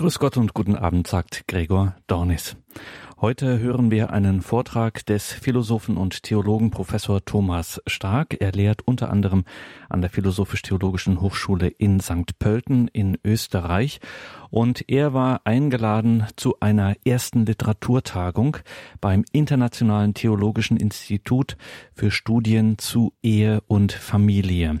Grüß Gott und guten Abend, sagt Gregor Dornis. Heute hören wir einen Vortrag des Philosophen und Theologen Professor Thomas Stark. Er lehrt unter anderem an der Philosophisch-Theologischen Hochschule in St. Pölten in Österreich und er war eingeladen zu einer ersten Literaturtagung beim Internationalen Theologischen Institut für Studien zu Ehe und Familie.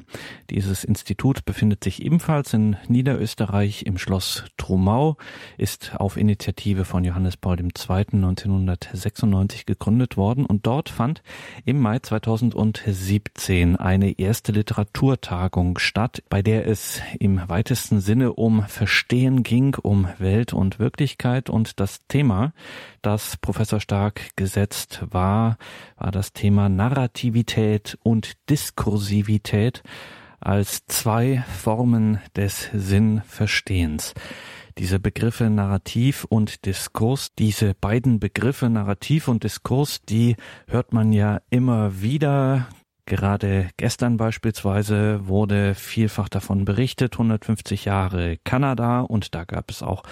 Dieses Institut befindet sich ebenfalls in Niederösterreich im Schloss Trumau, ist auf Initiative von Johannes Paul II. 1996 gegründet worden und dort fand im Mai 2017 eine erste Literaturtagung statt, bei der es im weitesten Sinne um Verstehen ging, um Welt und Wirklichkeit. Und das Thema, das Professor Stark gesetzt war, war das Thema Narrativität und Diskursivität als zwei Formen des Sinnverstehens diese Begriffe Narrativ und Diskurs, diese beiden Begriffe Narrativ und Diskurs, die hört man ja immer wieder. Gerade gestern beispielsweise wurde vielfach davon berichtet, 150 Jahre Kanada und da gab es auch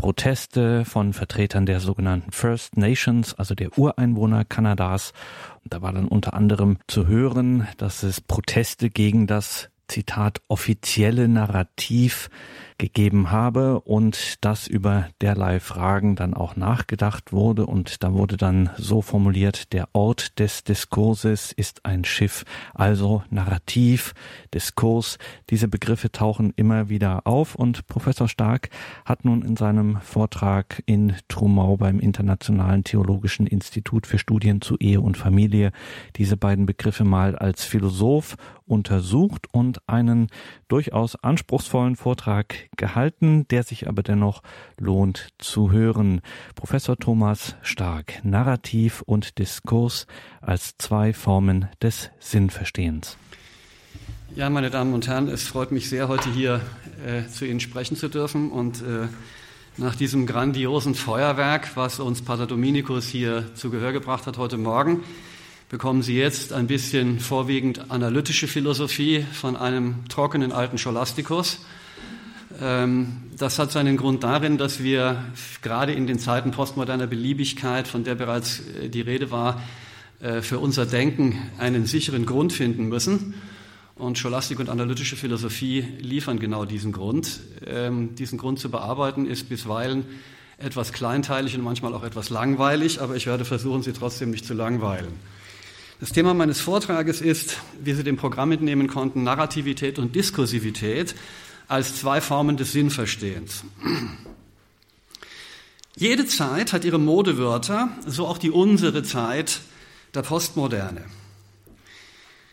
Proteste von Vertretern der sogenannten First Nations, also der Ureinwohner Kanadas. Und da war dann unter anderem zu hören, dass es Proteste gegen das Zitat offizielle Narrativ gegeben habe und dass über derlei Fragen dann auch nachgedacht wurde. Und da wurde dann so formuliert, der Ort des Diskurses ist ein Schiff, also Narrativ, Diskurs, diese Begriffe tauchen immer wieder auf und Professor Stark hat nun in seinem Vortrag in Trumau beim Internationalen Theologischen Institut für Studien zu Ehe und Familie diese beiden Begriffe mal als Philosoph untersucht und einen durchaus anspruchsvollen Vortrag gehalten, der sich aber dennoch lohnt zu hören. Professor Thomas Stark, Narrativ und Diskurs als zwei Formen des Sinnverstehens. Ja, meine Damen und Herren, es freut mich sehr, heute hier äh, zu Ihnen sprechen zu dürfen und äh, nach diesem grandiosen Feuerwerk, was uns Pater Dominikus hier zu Gehör gebracht hat heute Morgen, bekommen Sie jetzt ein bisschen vorwiegend analytische Philosophie von einem trockenen alten Scholastikus. Ähm, das hat seinen Grund darin, dass wir gerade in den Zeiten postmoderner Beliebigkeit, von der bereits äh, die Rede war, äh, für unser Denken einen sicheren Grund finden müssen. Und Scholastik und analytische Philosophie liefern genau diesen Grund. Ähm, diesen Grund zu bearbeiten ist bisweilen etwas kleinteilig und manchmal auch etwas langweilig, aber ich werde versuchen, Sie trotzdem nicht zu langweilen. Das Thema meines Vortrages ist, wie Sie dem Programm entnehmen konnten, Narrativität und Diskursivität als zwei Formen des Sinnverstehens. Jede Zeit hat ihre Modewörter, so auch die unsere Zeit der Postmoderne.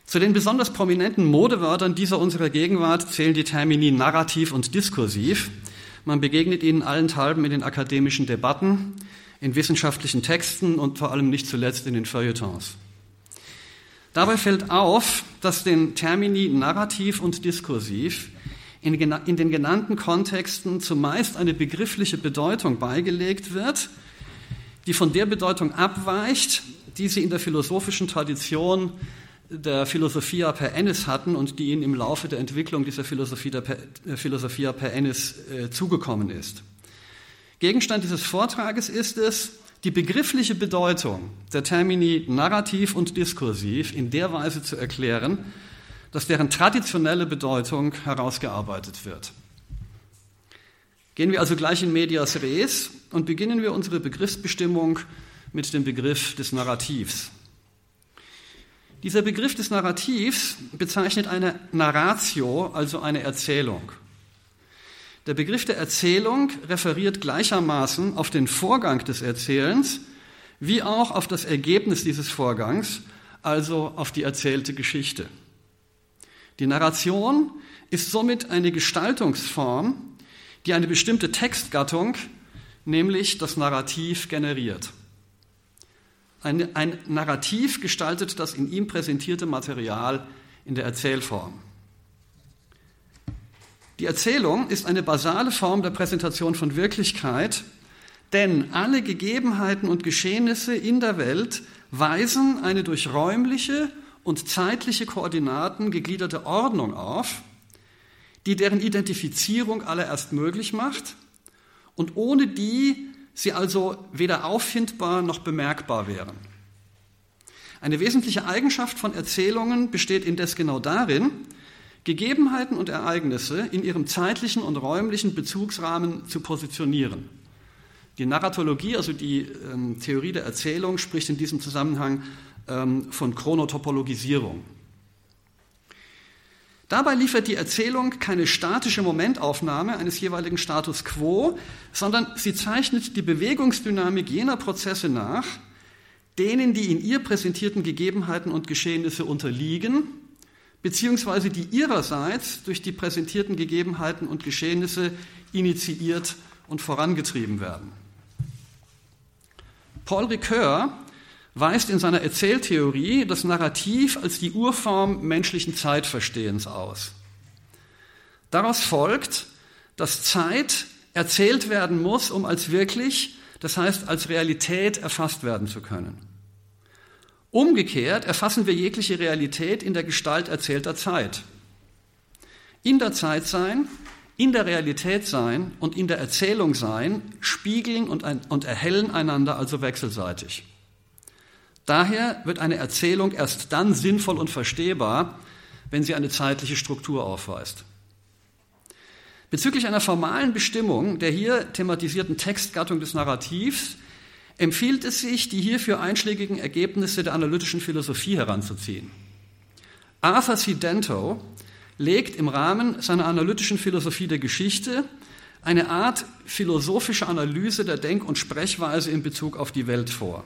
Zu den besonders prominenten Modewörtern dieser unserer Gegenwart zählen die Termini narrativ und diskursiv. Man begegnet ihnen allenthalben in den akademischen Debatten, in wissenschaftlichen Texten und vor allem nicht zuletzt in den Feuilletons. Dabei fällt auf, dass den Termini narrativ und diskursiv in, den genannten Kontexten zumeist eine begriffliche Bedeutung beigelegt wird, die von der Bedeutung abweicht, die sie in der philosophischen Tradition der Philosophia per ennis hatten und die ihnen im Laufe der Entwicklung dieser Philosophie der per, äh, Philosophia per ennis äh, zugekommen ist. Gegenstand dieses Vortrages ist es, die begriffliche Bedeutung der Termini narrativ und diskursiv in der Weise zu erklären, dass deren traditionelle Bedeutung herausgearbeitet wird. Gehen wir also gleich in medias res und beginnen wir unsere Begriffsbestimmung mit dem Begriff des Narrativs. Dieser Begriff des Narrativs bezeichnet eine Narratio, also eine Erzählung. Der Begriff der Erzählung referiert gleichermaßen auf den Vorgang des Erzählens wie auch auf das Ergebnis dieses Vorgangs, also auf die erzählte Geschichte. Die Narration ist somit eine Gestaltungsform, die eine bestimmte Textgattung, nämlich das Narrativ, generiert. Ein, ein Narrativ gestaltet das in ihm präsentierte Material in der Erzählform. Die Erzählung ist eine basale Form der Präsentation von Wirklichkeit, denn alle Gegebenheiten und Geschehnisse in der Welt weisen eine durch räumliche und zeitliche Koordinaten gegliederte Ordnung auf, die deren Identifizierung allererst möglich macht und ohne die sie also weder auffindbar noch bemerkbar wären. Eine wesentliche Eigenschaft von Erzählungen besteht indes genau darin, Gegebenheiten und Ereignisse in ihrem zeitlichen und räumlichen Bezugsrahmen zu positionieren. Die Narratologie, also die ähm, Theorie der Erzählung, spricht in diesem Zusammenhang ähm, von Chronotopologisierung. Dabei liefert die Erzählung keine statische Momentaufnahme eines jeweiligen Status quo, sondern sie zeichnet die Bewegungsdynamik jener Prozesse nach, denen die in ihr präsentierten Gegebenheiten und Geschehnisse unterliegen, beziehungsweise die ihrerseits durch die präsentierten Gegebenheiten und Geschehnisse initiiert und vorangetrieben werden. Paul Ricoeur weist in seiner Erzähltheorie das Narrativ als die Urform menschlichen Zeitverstehens aus. Daraus folgt, dass Zeit erzählt werden muss, um als wirklich, das heißt als Realität erfasst werden zu können. Umgekehrt erfassen wir jegliche Realität in der Gestalt erzählter Zeit. In der Zeit sein, in der Realität sein und in der Erzählung sein spiegeln und, und erhellen einander also wechselseitig. Daher wird eine Erzählung erst dann sinnvoll und verstehbar, wenn sie eine zeitliche Struktur aufweist. Bezüglich einer formalen Bestimmung der hier thematisierten Textgattung des Narrativs empfiehlt es sich, die hierfür einschlägigen Ergebnisse der analytischen Philosophie heranzuziehen. Arthur C. Dento legt im Rahmen seiner analytischen Philosophie der Geschichte eine Art philosophische Analyse der Denk- und Sprechweise in Bezug auf die Welt vor.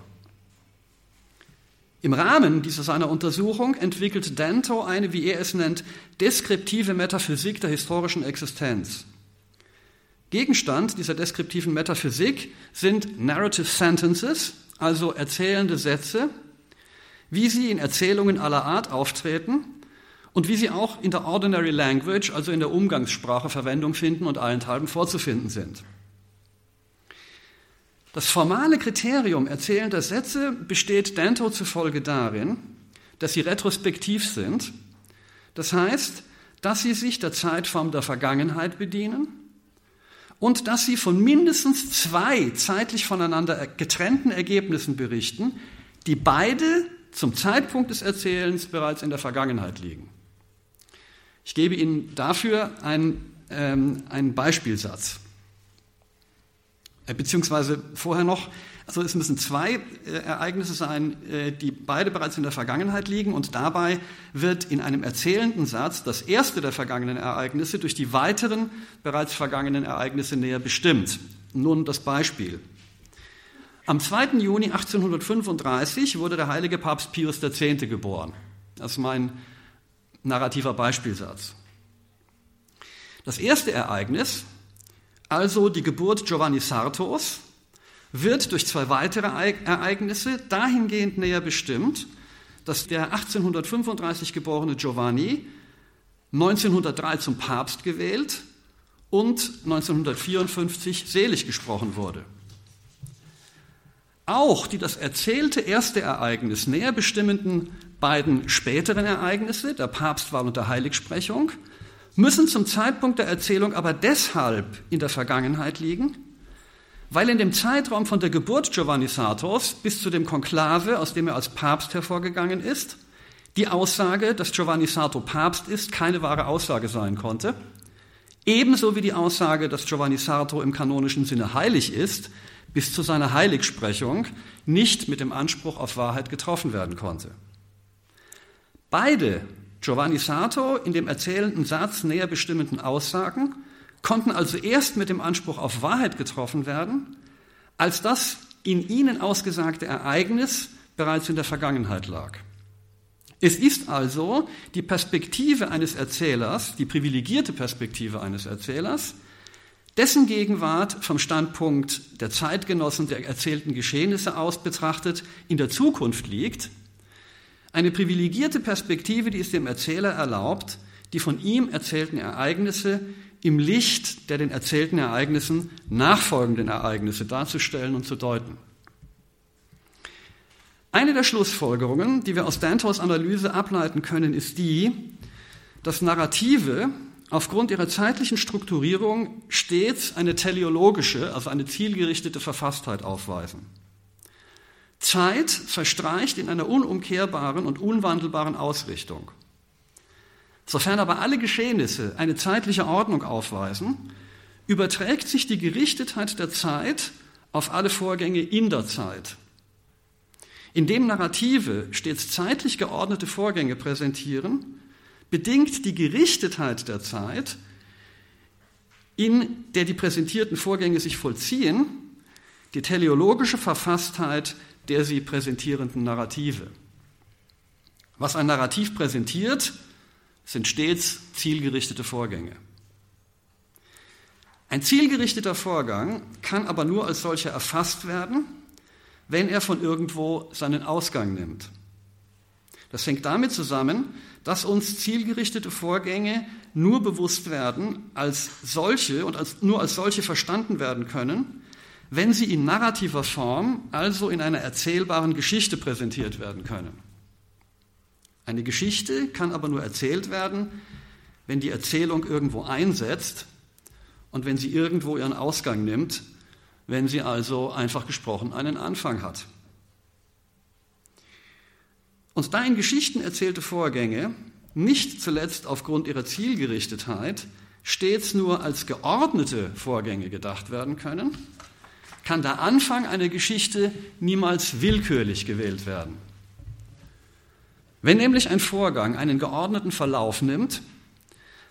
Im Rahmen dieser seiner Untersuchung entwickelt Danto eine, wie er es nennt, deskriptive Metaphysik der historischen Existenz. Gegenstand dieser deskriptiven Metaphysik sind Narrative Sentences, also erzählende Sätze, wie sie in Erzählungen aller Art auftreten und wie sie auch in der Ordinary Language, also in der Umgangssprache Verwendung finden und allenthalben vorzufinden sind. Das formale Kriterium erzählender Sätze besteht Danto zufolge darin, dass sie retrospektiv sind, das heißt, dass sie sich der Zeitform der Vergangenheit bedienen und dass sie von mindestens zwei zeitlich voneinander getrennten Ergebnissen berichten, die beide zum Zeitpunkt des Erzählens bereits in der Vergangenheit liegen. Ich gebe Ihnen dafür einen, ähm, einen Beispielsatz. Äh, beziehungsweise vorher noch, also es müssen zwei äh, Ereignisse sein, äh, die beide bereits in der Vergangenheit liegen und dabei wird in einem erzählenden Satz das erste der vergangenen Ereignisse durch die weiteren bereits vergangenen Ereignisse näher bestimmt. Nun das Beispiel. Am 2. Juni 1835 wurde der heilige Papst Pius X. geboren. Das ist mein narrativer Beispielsatz. Das erste Ereignis also die Geburt Giovanni Sartos, wird durch zwei weitere Ereignisse dahingehend näher bestimmt, dass der 1835 geborene Giovanni 1903 zum Papst gewählt und 1954 selig gesprochen wurde. Auch die das erzählte erste Ereignis näher bestimmenden beiden späteren Ereignisse, der Papstwahl und der Heiligsprechung, müssen zum Zeitpunkt der Erzählung aber deshalb in der Vergangenheit liegen, weil in dem Zeitraum von der Geburt Giovanni Sartos bis zu dem Konklave, aus dem er als Papst hervorgegangen ist, die Aussage, dass Giovanni Sarto Papst ist, keine wahre Aussage sein konnte, ebenso wie die Aussage, dass Giovanni Sarto im kanonischen Sinne heilig ist, bis zu seiner Heiligsprechung nicht mit dem Anspruch auf Wahrheit getroffen werden konnte. Beide Giovanni Sato in dem erzählenden Satz näher bestimmenden Aussagen konnten also erst mit dem Anspruch auf Wahrheit getroffen werden, als das in ihnen ausgesagte Ereignis bereits in der Vergangenheit lag. Es ist also die Perspektive eines Erzählers, die privilegierte Perspektive eines Erzählers, dessen Gegenwart vom Standpunkt der Zeitgenossen der erzählten Geschehnisse aus betrachtet in der Zukunft liegt eine privilegierte Perspektive, die es dem Erzähler erlaubt, die von ihm erzählten Ereignisse im Licht der den erzählten Ereignissen nachfolgenden Ereignisse darzustellen und zu deuten. Eine der Schlussfolgerungen, die wir aus Dantos Analyse ableiten können, ist die, dass Narrative aufgrund ihrer zeitlichen Strukturierung stets eine teleologische, also eine zielgerichtete Verfasstheit aufweisen. Zeit verstreicht in einer unumkehrbaren und unwandelbaren Ausrichtung. Sofern aber alle Geschehnisse eine zeitliche Ordnung aufweisen, überträgt sich die Gerichtetheit der Zeit auf alle Vorgänge in der Zeit. Indem Narrative stets zeitlich geordnete Vorgänge präsentieren, bedingt die Gerichtetheit der Zeit, in der die präsentierten Vorgänge sich vollziehen, die teleologische Verfasstheit der sie präsentierenden Narrative. Was ein Narrativ präsentiert, sind stets zielgerichtete Vorgänge. Ein zielgerichteter Vorgang kann aber nur als solcher erfasst werden, wenn er von irgendwo seinen Ausgang nimmt. Das hängt damit zusammen, dass uns zielgerichtete Vorgänge nur bewusst werden als solche und als, nur als solche verstanden werden können, wenn sie in narrativer Form, also in einer erzählbaren Geschichte präsentiert werden können. Eine Geschichte kann aber nur erzählt werden, wenn die Erzählung irgendwo einsetzt und wenn sie irgendwo ihren Ausgang nimmt, wenn sie also einfach gesprochen einen Anfang hat. Und da in Geschichten erzählte Vorgänge, nicht zuletzt aufgrund ihrer Zielgerichtetheit, stets nur als geordnete Vorgänge gedacht werden können, kann der Anfang einer Geschichte niemals willkürlich gewählt werden. Wenn nämlich ein Vorgang einen geordneten Verlauf nimmt,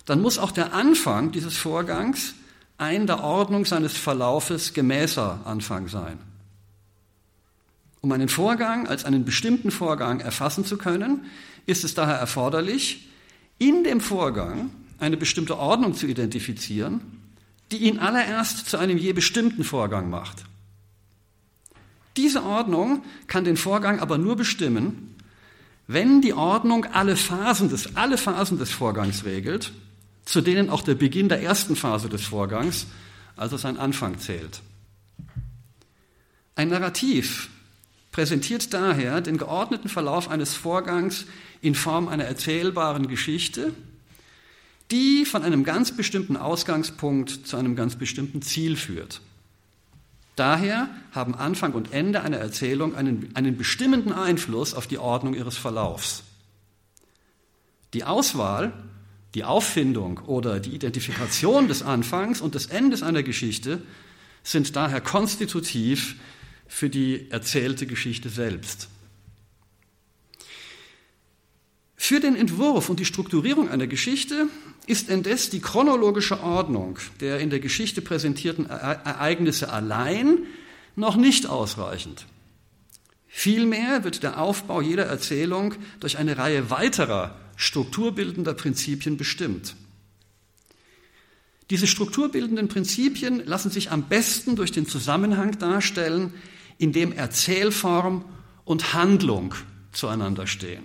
dann muss auch der Anfang dieses Vorgangs ein der Ordnung seines Verlaufes gemäßer Anfang sein. Um einen Vorgang als einen bestimmten Vorgang erfassen zu können, ist es daher erforderlich, in dem Vorgang eine bestimmte Ordnung zu identifizieren, die ihn allererst zu einem je bestimmten Vorgang macht. Diese Ordnung kann den Vorgang aber nur bestimmen, wenn die Ordnung alle Phasen des, alle Phasen des Vorgangs regelt, zu denen auch der Beginn der ersten Phase des Vorgangs, also sein Anfang zählt. Ein Narrativ präsentiert daher den geordneten Verlauf eines Vorgangs in Form einer erzählbaren Geschichte, die von einem ganz bestimmten Ausgangspunkt zu einem ganz bestimmten Ziel führt. Daher haben Anfang und Ende einer Erzählung einen, einen bestimmenden Einfluss auf die Ordnung ihres Verlaufs. Die Auswahl, die Auffindung oder die Identifikation des Anfangs und des Endes einer Geschichte sind daher konstitutiv für die erzählte Geschichte selbst. Für den Entwurf und die Strukturierung einer Geschichte ist indes die chronologische Ordnung der in der Geschichte präsentierten Ereignisse allein noch nicht ausreichend. Vielmehr wird der Aufbau jeder Erzählung durch eine Reihe weiterer strukturbildender Prinzipien bestimmt. Diese strukturbildenden Prinzipien lassen sich am besten durch den Zusammenhang darstellen, in dem Erzählform und Handlung zueinander stehen.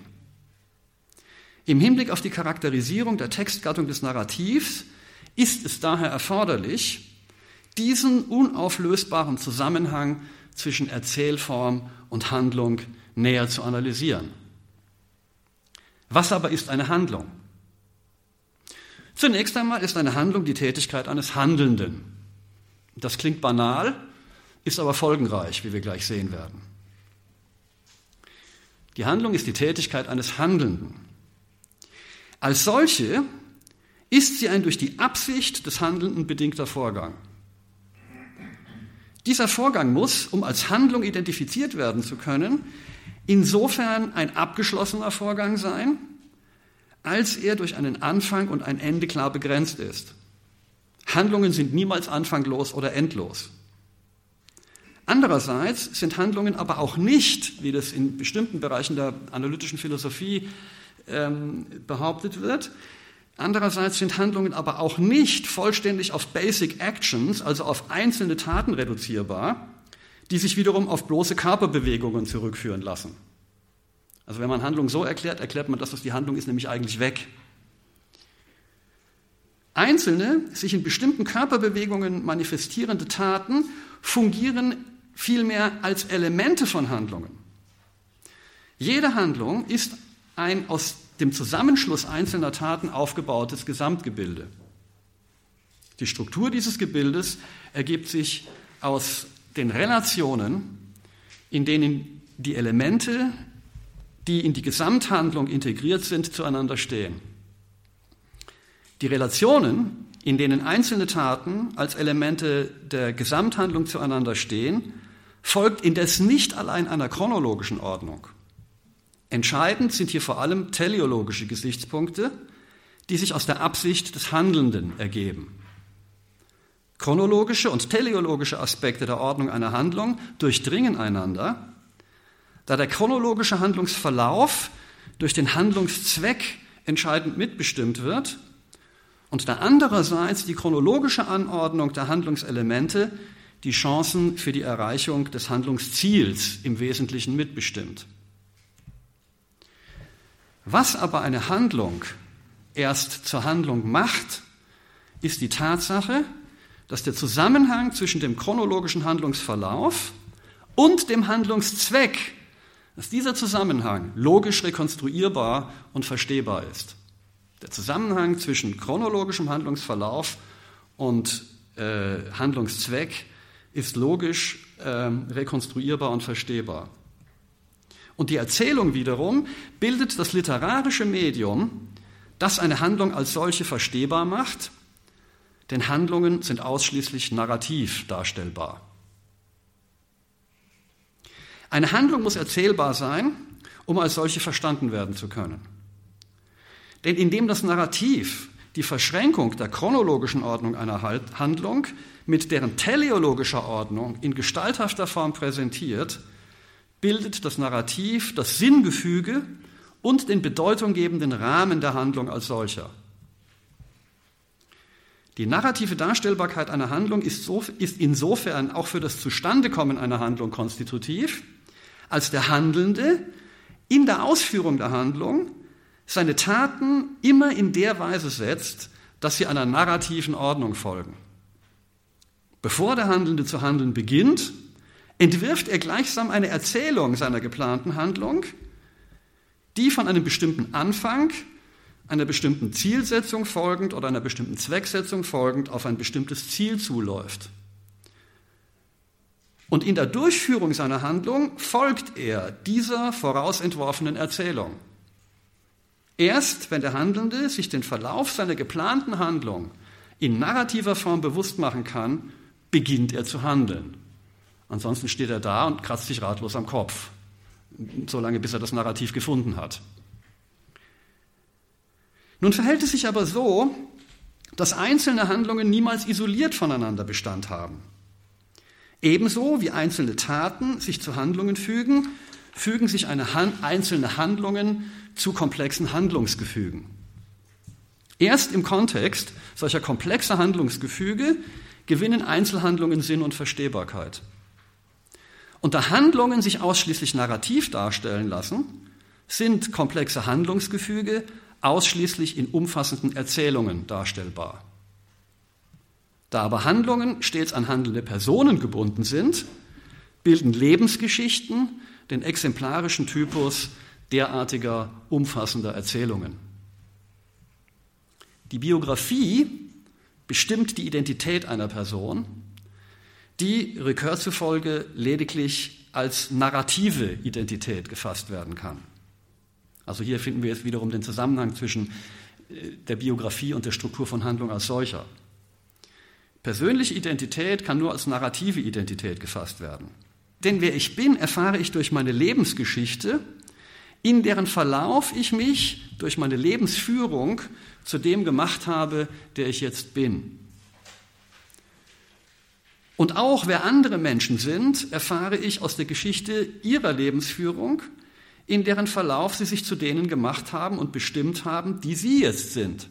Im Hinblick auf die Charakterisierung der Textgattung des Narrativs ist es daher erforderlich, diesen unauflösbaren Zusammenhang zwischen Erzählform und Handlung näher zu analysieren. Was aber ist eine Handlung? Zunächst einmal ist eine Handlung die Tätigkeit eines Handelnden. Das klingt banal, ist aber folgenreich, wie wir gleich sehen werden. Die Handlung ist die Tätigkeit eines Handelnden. Als solche ist sie ein durch die Absicht des Handelnden bedingter Vorgang. Dieser Vorgang muss, um als Handlung identifiziert werden zu können, insofern ein abgeschlossener Vorgang sein, als er durch einen Anfang und ein Ende klar begrenzt ist. Handlungen sind niemals anfanglos oder endlos. Andererseits sind Handlungen aber auch nicht, wie das in bestimmten Bereichen der analytischen Philosophie ähm, behauptet wird. Andererseits sind Handlungen aber auch nicht vollständig auf Basic Actions, also auf einzelne Taten reduzierbar, die sich wiederum auf bloße Körperbewegungen zurückführen lassen. Also wenn man Handlung so erklärt, erklärt man, das die Handlung ist nämlich eigentlich weg. Einzelne, sich in bestimmten Körperbewegungen manifestierende Taten fungieren vielmehr als Elemente von Handlungen. Jede Handlung ist ein aus dem Zusammenschluss einzelner Taten aufgebautes Gesamtgebilde. Die Struktur dieses Gebildes ergibt sich aus den Relationen, in denen die Elemente, die in die Gesamthandlung integriert sind, zueinander stehen. Die Relationen, in denen einzelne Taten als Elemente der Gesamthandlung zueinander stehen, folgt indes nicht allein einer chronologischen Ordnung. Entscheidend sind hier vor allem teleologische Gesichtspunkte, die sich aus der Absicht des Handelnden ergeben. Chronologische und teleologische Aspekte der Ordnung einer Handlung durchdringen einander, da der chronologische Handlungsverlauf durch den Handlungszweck entscheidend mitbestimmt wird und da andererseits die chronologische Anordnung der Handlungselemente die Chancen für die Erreichung des Handlungsziels im Wesentlichen mitbestimmt. Was aber eine Handlung erst zur Handlung macht, ist die Tatsache, dass der Zusammenhang zwischen dem chronologischen Handlungsverlauf und dem Handlungszweck, dass dieser Zusammenhang logisch rekonstruierbar und verstehbar ist. Der Zusammenhang zwischen chronologischem Handlungsverlauf und äh, Handlungszweck ist logisch äh, rekonstruierbar und verstehbar. Und die Erzählung wiederum bildet das literarische Medium, das eine Handlung als solche verstehbar macht denn Handlungen sind ausschließlich narrativ darstellbar. Eine Handlung muss erzählbar sein, um als solche verstanden werden zu können. Denn indem das Narrativ die Verschränkung der chronologischen Ordnung einer Handlung mit deren teleologischer Ordnung in gestalthafter Form präsentiert, bildet das Narrativ das Sinngefüge und den bedeutunggebenden Rahmen der Handlung als solcher. Die narrative Darstellbarkeit einer Handlung ist, so, ist insofern auch für das Zustandekommen einer Handlung konstitutiv, als der Handelnde in der Ausführung der Handlung seine Taten immer in der Weise setzt, dass sie einer narrativen Ordnung folgen. Bevor der Handelnde zu handeln beginnt, entwirft er gleichsam eine Erzählung seiner geplanten Handlung, die von einem bestimmten Anfang einer bestimmten Zielsetzung folgend oder einer bestimmten Zwecksetzung folgend auf ein bestimmtes Ziel zuläuft. Und in der Durchführung seiner Handlung folgt er dieser vorausentworfenen Erzählung. Erst wenn der Handelnde sich den Verlauf seiner geplanten Handlung in narrativer Form bewusst machen kann, beginnt er zu handeln. Ansonsten steht er da und kratzt sich ratlos am Kopf, solange bis er das Narrativ gefunden hat. Nun verhält es sich aber so, dass einzelne Handlungen niemals isoliert voneinander Bestand haben. Ebenso wie einzelne Taten sich zu Handlungen fügen, fügen sich Han einzelne Handlungen zu komplexen Handlungsgefügen. Erst im Kontext solcher komplexer Handlungsgefüge gewinnen Einzelhandlungen Sinn und Verstehbarkeit. Da Handlungen sich ausschließlich narrativ darstellen lassen, sind komplexe Handlungsgefüge ausschließlich in umfassenden Erzählungen darstellbar. Da aber Handlungen stets an handelnde Personen gebunden sind, bilden Lebensgeschichten den exemplarischen Typus derartiger umfassender Erzählungen. Die Biografie bestimmt die Identität einer Person, die Recur zufolge lediglich als narrative Identität gefasst werden kann. Also hier finden wir jetzt wiederum den Zusammenhang zwischen äh, der Biografie und der Struktur von Handlung als solcher. Persönliche Identität kann nur als narrative Identität gefasst werden. Denn wer ich bin, erfahre ich durch meine Lebensgeschichte, in deren Verlauf ich mich durch meine Lebensführung zu dem gemacht habe, der ich jetzt bin. Und auch wer andere Menschen sind, erfahre ich aus der Geschichte ihrer Lebensführung, in deren Verlauf sie sich zu denen gemacht haben und bestimmt haben, die sie jetzt sind.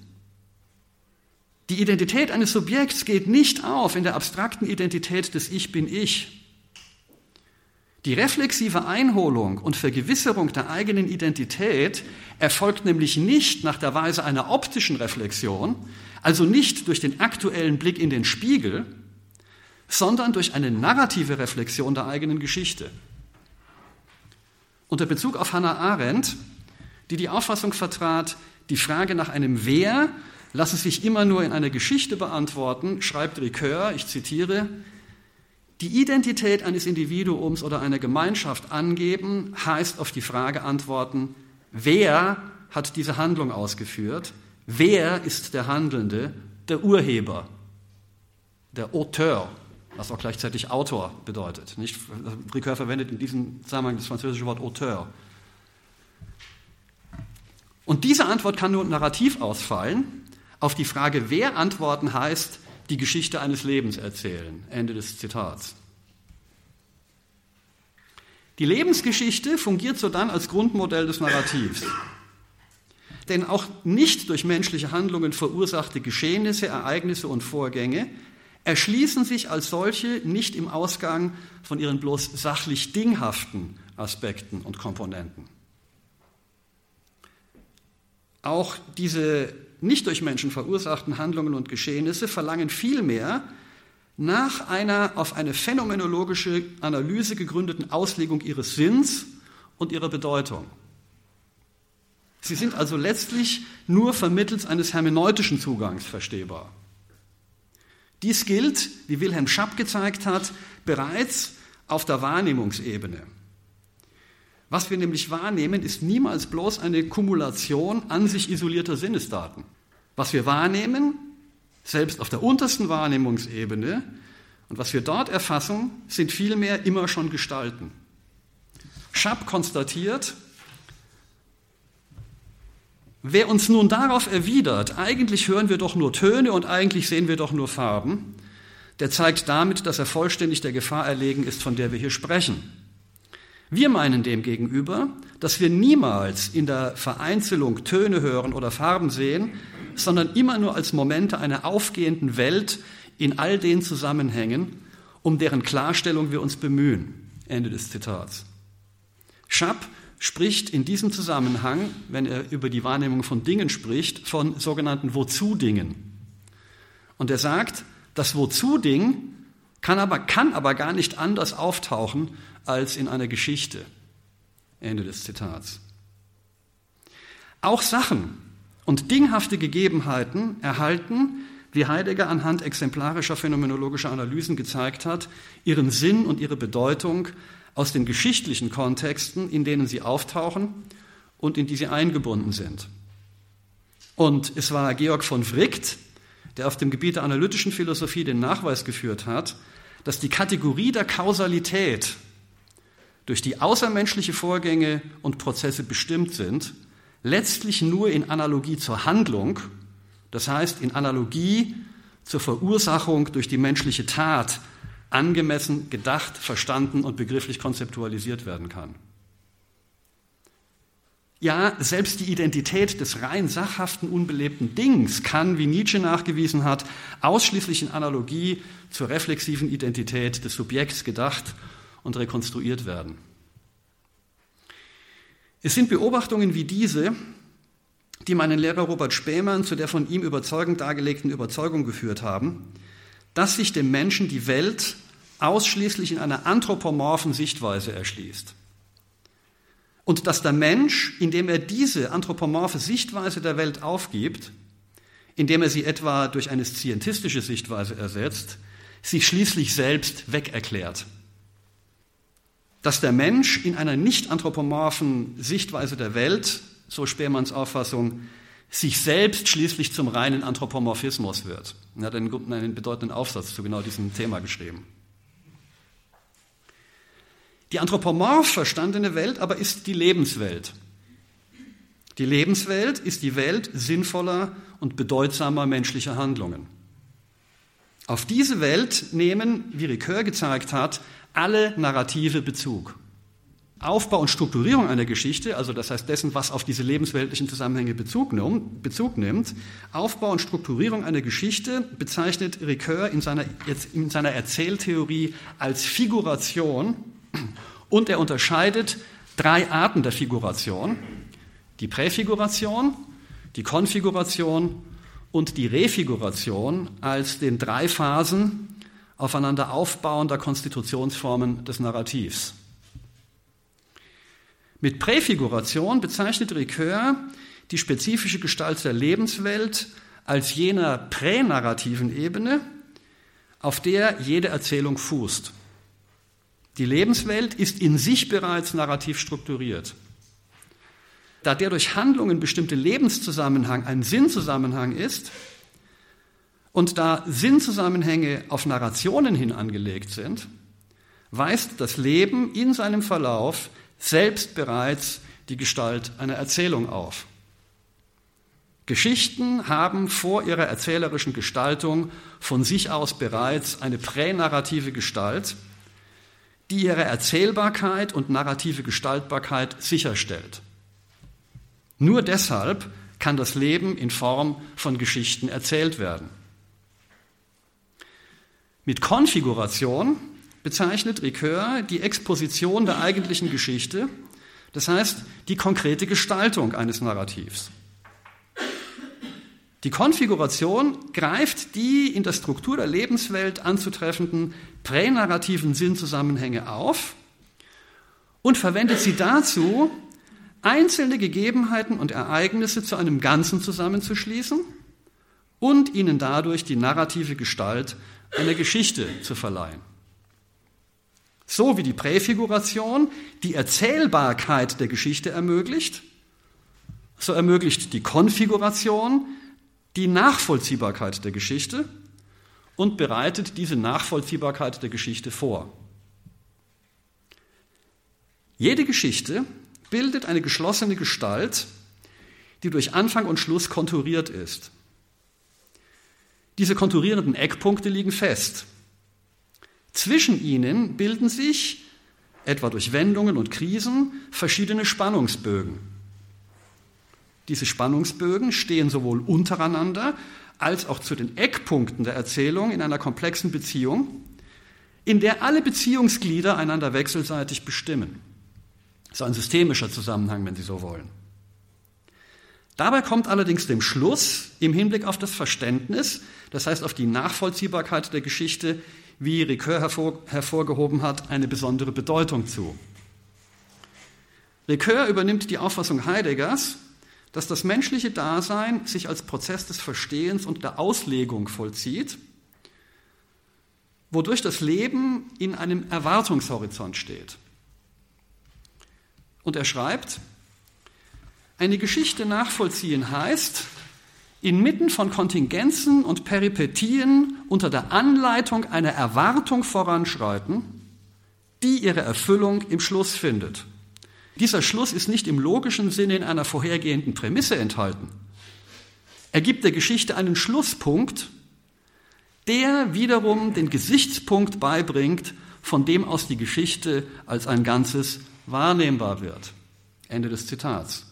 Die Identität eines Subjekts geht nicht auf in der abstrakten Identität des Ich bin ich. Die reflexive Einholung und Vergewisserung der eigenen Identität erfolgt nämlich nicht nach der Weise einer optischen Reflexion, also nicht durch den aktuellen Blick in den Spiegel, sondern durch eine narrative Reflexion der eigenen Geschichte. Unter Bezug auf Hannah Arendt, die die Auffassung vertrat, die Frage nach einem Wer lasse sich immer nur in einer Geschichte beantworten, schreibt Ricoeur, ich zitiere, die Identität eines Individuums oder einer Gemeinschaft angeben, heißt auf die Frage antworten, wer hat diese Handlung ausgeführt, wer ist der Handelnde, der Urheber, der Auteur, was auch gleichzeitig Autor bedeutet. Nicht? Ricoeur verwendet in diesem Zusammenhang das französische Wort Auteur. Und diese Antwort kann nur narrativ ausfallen. Auf die Frage, wer antworten heißt, die Geschichte eines Lebens erzählen. Ende des Zitats. Die Lebensgeschichte fungiert so dann als Grundmodell des Narrativs. Denn auch nicht durch menschliche Handlungen verursachte Geschehnisse, Ereignisse und Vorgänge erschließen sich als solche nicht im Ausgang von ihren bloß sachlich dinghaften Aspekten und Komponenten. Auch diese nicht durch Menschen verursachten Handlungen und Geschehnisse verlangen vielmehr nach einer auf eine phänomenologische Analyse gegründeten Auslegung ihres Sinns und ihrer Bedeutung. Sie sind also letztlich nur vermittels eines hermeneutischen Zugangs verstehbar. Dies gilt, wie Wilhelm Schapp gezeigt hat, bereits auf der Wahrnehmungsebene. Was wir nämlich wahrnehmen, ist niemals bloß eine Kumulation an sich isolierter Sinnesdaten. Was wir wahrnehmen, selbst auf der untersten Wahrnehmungsebene, und was wir dort erfassen, sind vielmehr immer schon Gestalten. Schapp konstatiert, wer uns nun darauf erwidert, eigentlich hören wir doch nur Töne und eigentlich sehen wir doch nur Farben, der zeigt damit, dass er vollständig der Gefahr erlegen ist, von der wir hier sprechen. Wir meinen demgegenüber, dass wir niemals in der Vereinzelung Töne hören oder Farben sehen, sondern immer nur als Momente einer aufgehenden Welt in all den Zusammenhängen, um deren Klarstellung wir uns bemühen. Ende des Zitats. Schapp spricht in diesem Zusammenhang, wenn er über die Wahrnehmung von Dingen spricht, von sogenannten Wozu-Dingen. Und er sagt, das Wozu-Ding kann aber, kann aber gar nicht anders auftauchen als in einer Geschichte. Ende des Zitats. Auch Sachen und dinghafte Gegebenheiten erhalten, wie Heidegger anhand exemplarischer phänomenologischer Analysen gezeigt hat, ihren Sinn und ihre Bedeutung aus den geschichtlichen Kontexten, in denen sie auftauchen und in die sie eingebunden sind. Und es war Georg von Wrickt, der auf dem Gebiet der analytischen Philosophie den Nachweis geführt hat, dass die Kategorie der Kausalität durch die außermenschliche Vorgänge und Prozesse bestimmt sind, letztlich nur in Analogie zur Handlung, das heißt in Analogie zur Verursachung durch die menschliche Tat angemessen gedacht, verstanden und begrifflich konzeptualisiert werden kann. Ja, selbst die Identität des rein sachhaften, unbelebten Dings kann, wie Nietzsche nachgewiesen hat, ausschließlich in Analogie zur reflexiven Identität des Subjekts gedacht und rekonstruiert werden. Es sind Beobachtungen wie diese, die meinen Lehrer Robert Spähmann zu der von ihm überzeugend dargelegten Überzeugung geführt haben, dass sich dem Menschen die Welt ausschließlich in einer anthropomorphen Sichtweise erschließt. Und dass der Mensch, indem er diese anthropomorphe Sichtweise der Welt aufgibt, indem er sie etwa durch eine scientistische Sichtweise ersetzt, sich schließlich selbst wegerklärt dass der Mensch in einer nicht anthropomorphen Sichtweise der Welt, so Speermanns Auffassung, sich selbst schließlich zum reinen Anthropomorphismus wird. Er hat einen, einen bedeutenden Aufsatz zu genau diesem Thema geschrieben. Die anthropomorph verstandene Welt aber ist die Lebenswelt. Die Lebenswelt ist die Welt sinnvoller und bedeutsamer menschlicher Handlungen. Auf diese Welt nehmen, wie Ricoeur gezeigt hat, alle Narrative Bezug. Aufbau und Strukturierung einer Geschichte, also das heißt dessen, was auf diese lebensweltlichen Zusammenhänge Bezug, nimmt, Aufbau und Strukturierung einer Geschichte bezeichnet Ricoeur in seiner, in seiner Erzähltheorie als Figuration und er unterscheidet drei Arten der Figuration. Die Präfiguration, die Konfiguration und die Refiguration als den drei Phasen aufeinander aufbauender Konstitutionsformen des Narrativs. Mit Präfiguration bezeichnet Ricoeur die spezifische Gestalt der Lebenswelt als jener pränarrativen Ebene, auf der jede Erzählung fußt. Die Lebenswelt ist in sich bereits narrativ strukturiert. Da der durch Handlungen bestimmte Lebenszusammenhang ein Sinnzusammenhang ist und da Sinnzusammenhänge auf Narrationen hin angelegt sind, weist das Leben in seinem Verlauf selbst bereits die Gestalt einer Erzählung auf. Geschichten haben vor ihrer erzählerischen Gestaltung von sich aus bereits eine pränarrative Gestalt, die ihre Erzählbarkeit und narrative Gestaltbarkeit sicherstellt. Nur deshalb kann das Leben in Form von Geschichten erzählt werden. Mit Konfiguration bezeichnet Ricoeur die Exposition der eigentlichen Geschichte, das heißt die konkrete Gestaltung eines Narrativs. Die Konfiguration greift die in der Struktur der Lebenswelt anzutreffenden pränarrativen Sinnzusammenhänge auf und verwendet sie dazu, einzelne Gegebenheiten und Ereignisse zu einem Ganzen zusammenzuschließen und ihnen dadurch die narrative Gestalt einer Geschichte zu verleihen. So wie die Präfiguration die Erzählbarkeit der Geschichte ermöglicht, so ermöglicht die Konfiguration die Nachvollziehbarkeit der Geschichte und bereitet diese Nachvollziehbarkeit der Geschichte vor. Jede Geschichte bildet eine geschlossene Gestalt, die durch Anfang und Schluss konturiert ist. Diese konturierenden Eckpunkte liegen fest. Zwischen ihnen bilden sich, etwa durch Wendungen und Krisen, verschiedene Spannungsbögen. Diese Spannungsbögen stehen sowohl untereinander als auch zu den Eckpunkten der Erzählung in einer komplexen Beziehung, in der alle Beziehungsglieder einander wechselseitig bestimmen. So ein systemischer Zusammenhang, wenn Sie so wollen. Dabei kommt allerdings dem Schluss im Hinblick auf das Verständnis, das heißt auf die Nachvollziehbarkeit der Geschichte, wie Ricoeur hervor, hervorgehoben hat, eine besondere Bedeutung zu. Ricoeur übernimmt die Auffassung Heideggers, dass das menschliche Dasein sich als Prozess des Verstehens und der Auslegung vollzieht, wodurch das Leben in einem Erwartungshorizont steht. Und er schreibt, eine Geschichte nachvollziehen heißt, inmitten von Kontingenzen und Peripetien unter der Anleitung einer Erwartung voranschreiten, die ihre Erfüllung im Schluss findet. Dieser Schluss ist nicht im logischen Sinne in einer vorhergehenden Prämisse enthalten. Er gibt der Geschichte einen Schlusspunkt, der wiederum den Gesichtspunkt beibringt, von dem aus die Geschichte als ein Ganzes wahrnehmbar wird. Ende des Zitats.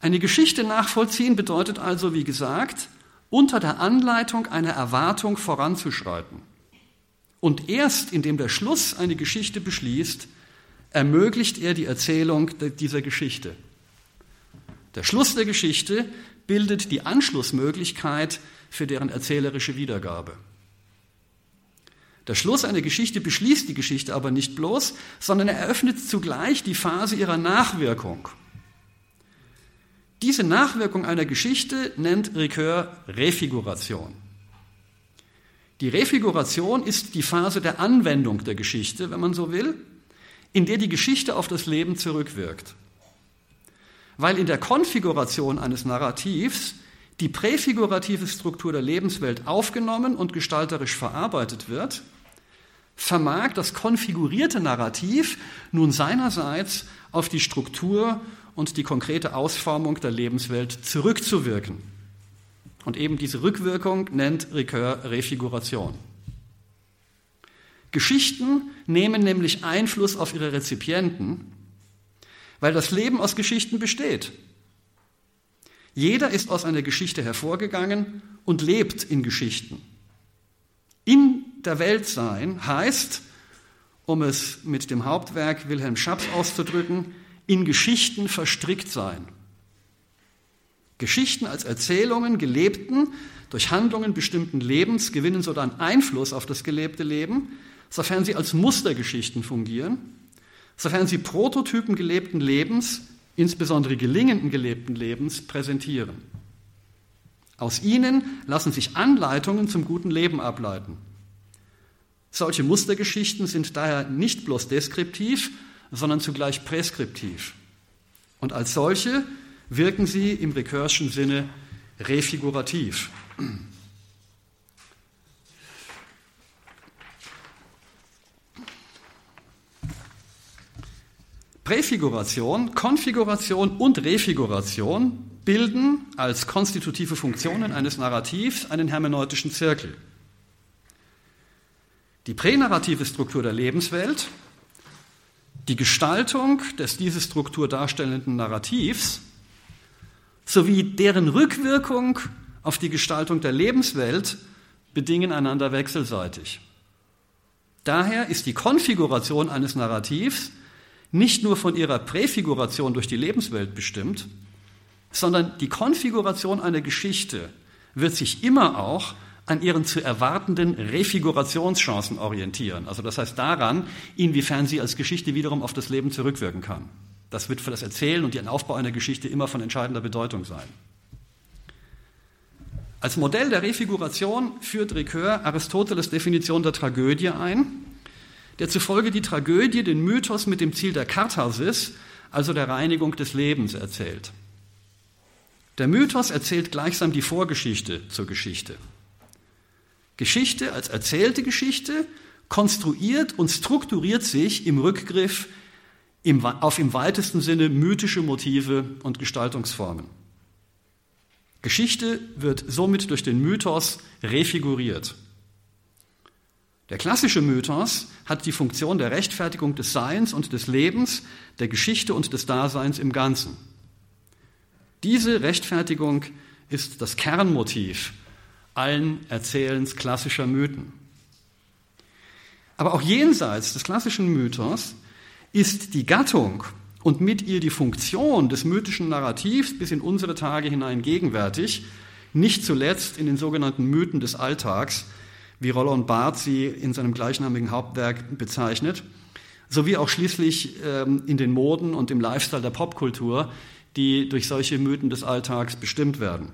Eine Geschichte nachvollziehen bedeutet also, wie gesagt, unter der Anleitung einer Erwartung voranzuschreiten. Und erst indem der Schluss eine Geschichte beschließt, ermöglicht er die Erzählung dieser Geschichte. Der Schluss der Geschichte bildet die Anschlussmöglichkeit für deren erzählerische Wiedergabe. Der Schluss einer Geschichte beschließt die Geschichte aber nicht bloß, sondern er eröffnet zugleich die Phase ihrer Nachwirkung. Diese Nachwirkung einer Geschichte nennt Ricoeur Refiguration. Die Refiguration ist die Phase der Anwendung der Geschichte, wenn man so will, in der die Geschichte auf das Leben zurückwirkt. Weil in der Konfiguration eines Narrativs die präfigurative Struktur der Lebenswelt aufgenommen und gestalterisch verarbeitet wird, vermag das konfigurierte Narrativ nun seinerseits auf die Struktur und die konkrete Ausformung der Lebenswelt zurückzuwirken. Und eben diese Rückwirkung nennt Ricoeur Refiguration. Geschichten nehmen nämlich Einfluss auf ihre Rezipienten, weil das Leben aus Geschichten besteht. Jeder ist aus einer Geschichte hervorgegangen und lebt in Geschichten. In der Welt sein heißt, um es mit dem Hauptwerk Wilhelm Schaps auszudrücken, in Geschichten verstrickt sein. Geschichten als Erzählungen gelebten, durch Handlungen bestimmten Lebens gewinnen so dann Einfluss auf das gelebte Leben, sofern sie als Mustergeschichten fungieren, sofern sie Prototypen gelebten Lebens, insbesondere gelingenden gelebten Lebens, präsentieren. Aus ihnen lassen sich Anleitungen zum guten Leben ableiten. Solche Mustergeschichten sind daher nicht bloß deskriptiv, sondern zugleich präskriptiv. Und als solche wirken sie im Recursion Sinne refigurativ. Präfiguration, Konfiguration und Refiguration bilden als konstitutive Funktionen eines Narrativs einen hermeneutischen Zirkel. Die pränarrative Struktur der Lebenswelt, die Gestaltung des diese Struktur darstellenden Narrativs sowie deren Rückwirkung auf die Gestaltung der Lebenswelt bedingen einander wechselseitig. Daher ist die Konfiguration eines Narrativs nicht nur von ihrer Präfiguration durch die Lebenswelt bestimmt, sondern die Konfiguration einer Geschichte wird sich immer auch an ihren zu erwartenden Refigurationschancen orientieren. Also das heißt daran, inwiefern sie als Geschichte wiederum auf das Leben zurückwirken kann. Das wird für das Erzählen und den Aufbau einer Geschichte immer von entscheidender Bedeutung sein. Als Modell der Refiguration führt Ricoeur Aristoteles Definition der Tragödie ein, der zufolge die Tragödie den Mythos mit dem Ziel der Katharsis, also der Reinigung des Lebens, erzählt. Der Mythos erzählt gleichsam die Vorgeschichte zur Geschichte. Geschichte als erzählte Geschichte konstruiert und strukturiert sich im Rückgriff im, auf im weitesten Sinne mythische Motive und Gestaltungsformen. Geschichte wird somit durch den Mythos refiguriert. Der klassische Mythos hat die Funktion der Rechtfertigung des Seins und des Lebens, der Geschichte und des Daseins im Ganzen. Diese Rechtfertigung ist das Kernmotiv allen Erzählens klassischer Mythen. Aber auch jenseits des klassischen Mythos ist die Gattung und mit ihr die Funktion des mythischen Narrativs bis in unsere Tage hinein gegenwärtig, nicht zuletzt in den sogenannten Mythen des Alltags, wie Roland Barth sie in seinem gleichnamigen Hauptwerk bezeichnet, sowie auch schließlich ähm, in den Moden und im Lifestyle der Popkultur, die durch solche Mythen des Alltags bestimmt werden.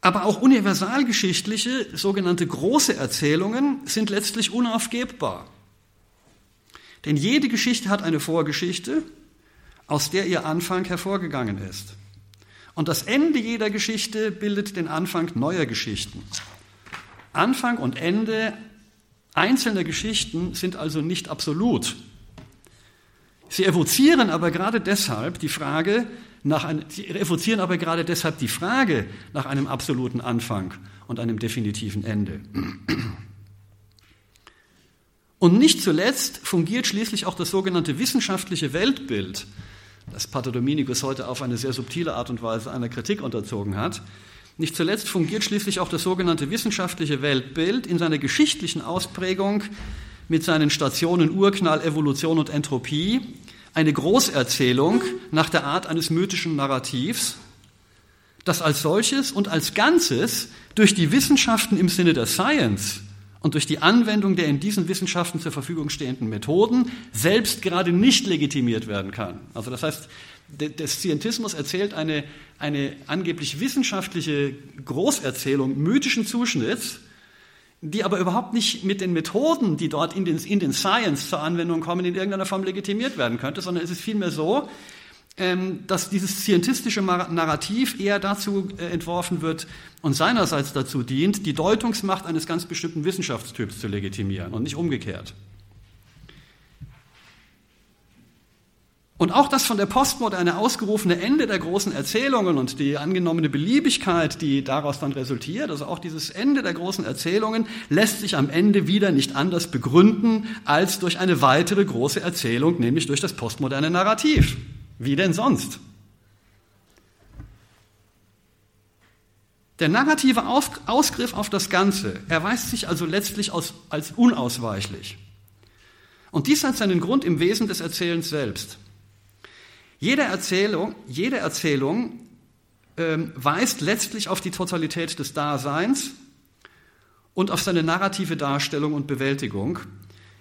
Aber auch universalgeschichtliche, sogenannte große Erzählungen sind letztlich unaufgebbar. Denn jede Geschichte hat eine Vorgeschichte, aus der ihr Anfang hervorgegangen ist. Und das Ende jeder Geschichte bildet den Anfang neuer Geschichten. Anfang und Ende einzelner Geschichten sind also nicht absolut. Sie evozieren aber gerade deshalb die Frage, nach ein, sie evozieren aber gerade deshalb die Frage nach einem absoluten Anfang und einem definitiven Ende. Und nicht zuletzt fungiert schließlich auch das sogenannte wissenschaftliche Weltbild, das Pater Dominikus heute auf eine sehr subtile Art und Weise einer Kritik unterzogen hat. Nicht zuletzt fungiert schließlich auch das sogenannte wissenschaftliche Weltbild in seiner geschichtlichen Ausprägung mit seinen Stationen Urknall, Evolution und Entropie eine Großerzählung nach der Art eines mythischen Narrativs, das als solches und als Ganzes durch die Wissenschaften im Sinne der Science und durch die Anwendung der in diesen Wissenschaften zur Verfügung stehenden Methoden selbst gerade nicht legitimiert werden kann. Also das heißt, der Scientismus erzählt eine, eine angeblich wissenschaftliche Großerzählung mythischen Zuschnitts, die aber überhaupt nicht mit den Methoden, die dort in den, in den Science zur Anwendung kommen, in irgendeiner Form legitimiert werden könnte, sondern es ist vielmehr so, dass dieses scientistische Narrativ eher dazu äh, entworfen wird und seinerseits dazu dient, die Deutungsmacht eines ganz bestimmten Wissenschaftstyps zu legitimieren und nicht umgekehrt. Und auch das von der Postmoderne ausgerufene Ende der großen Erzählungen und die angenommene Beliebigkeit, die daraus dann resultiert, also auch dieses Ende der großen Erzählungen, lässt sich am Ende wieder nicht anders begründen als durch eine weitere große Erzählung, nämlich durch das postmoderne Narrativ. Wie denn sonst? Der narrative Ausgriff auf das Ganze erweist sich also letztlich als, unausweichlich. Und dies hat seinen Grund im Wesen des Erzählens selbst. Jede Erzählung, jede Erzählung ähm, weist letztlich auf die Totalität des Daseins und auf seine narrative Darstellung und Bewältigung,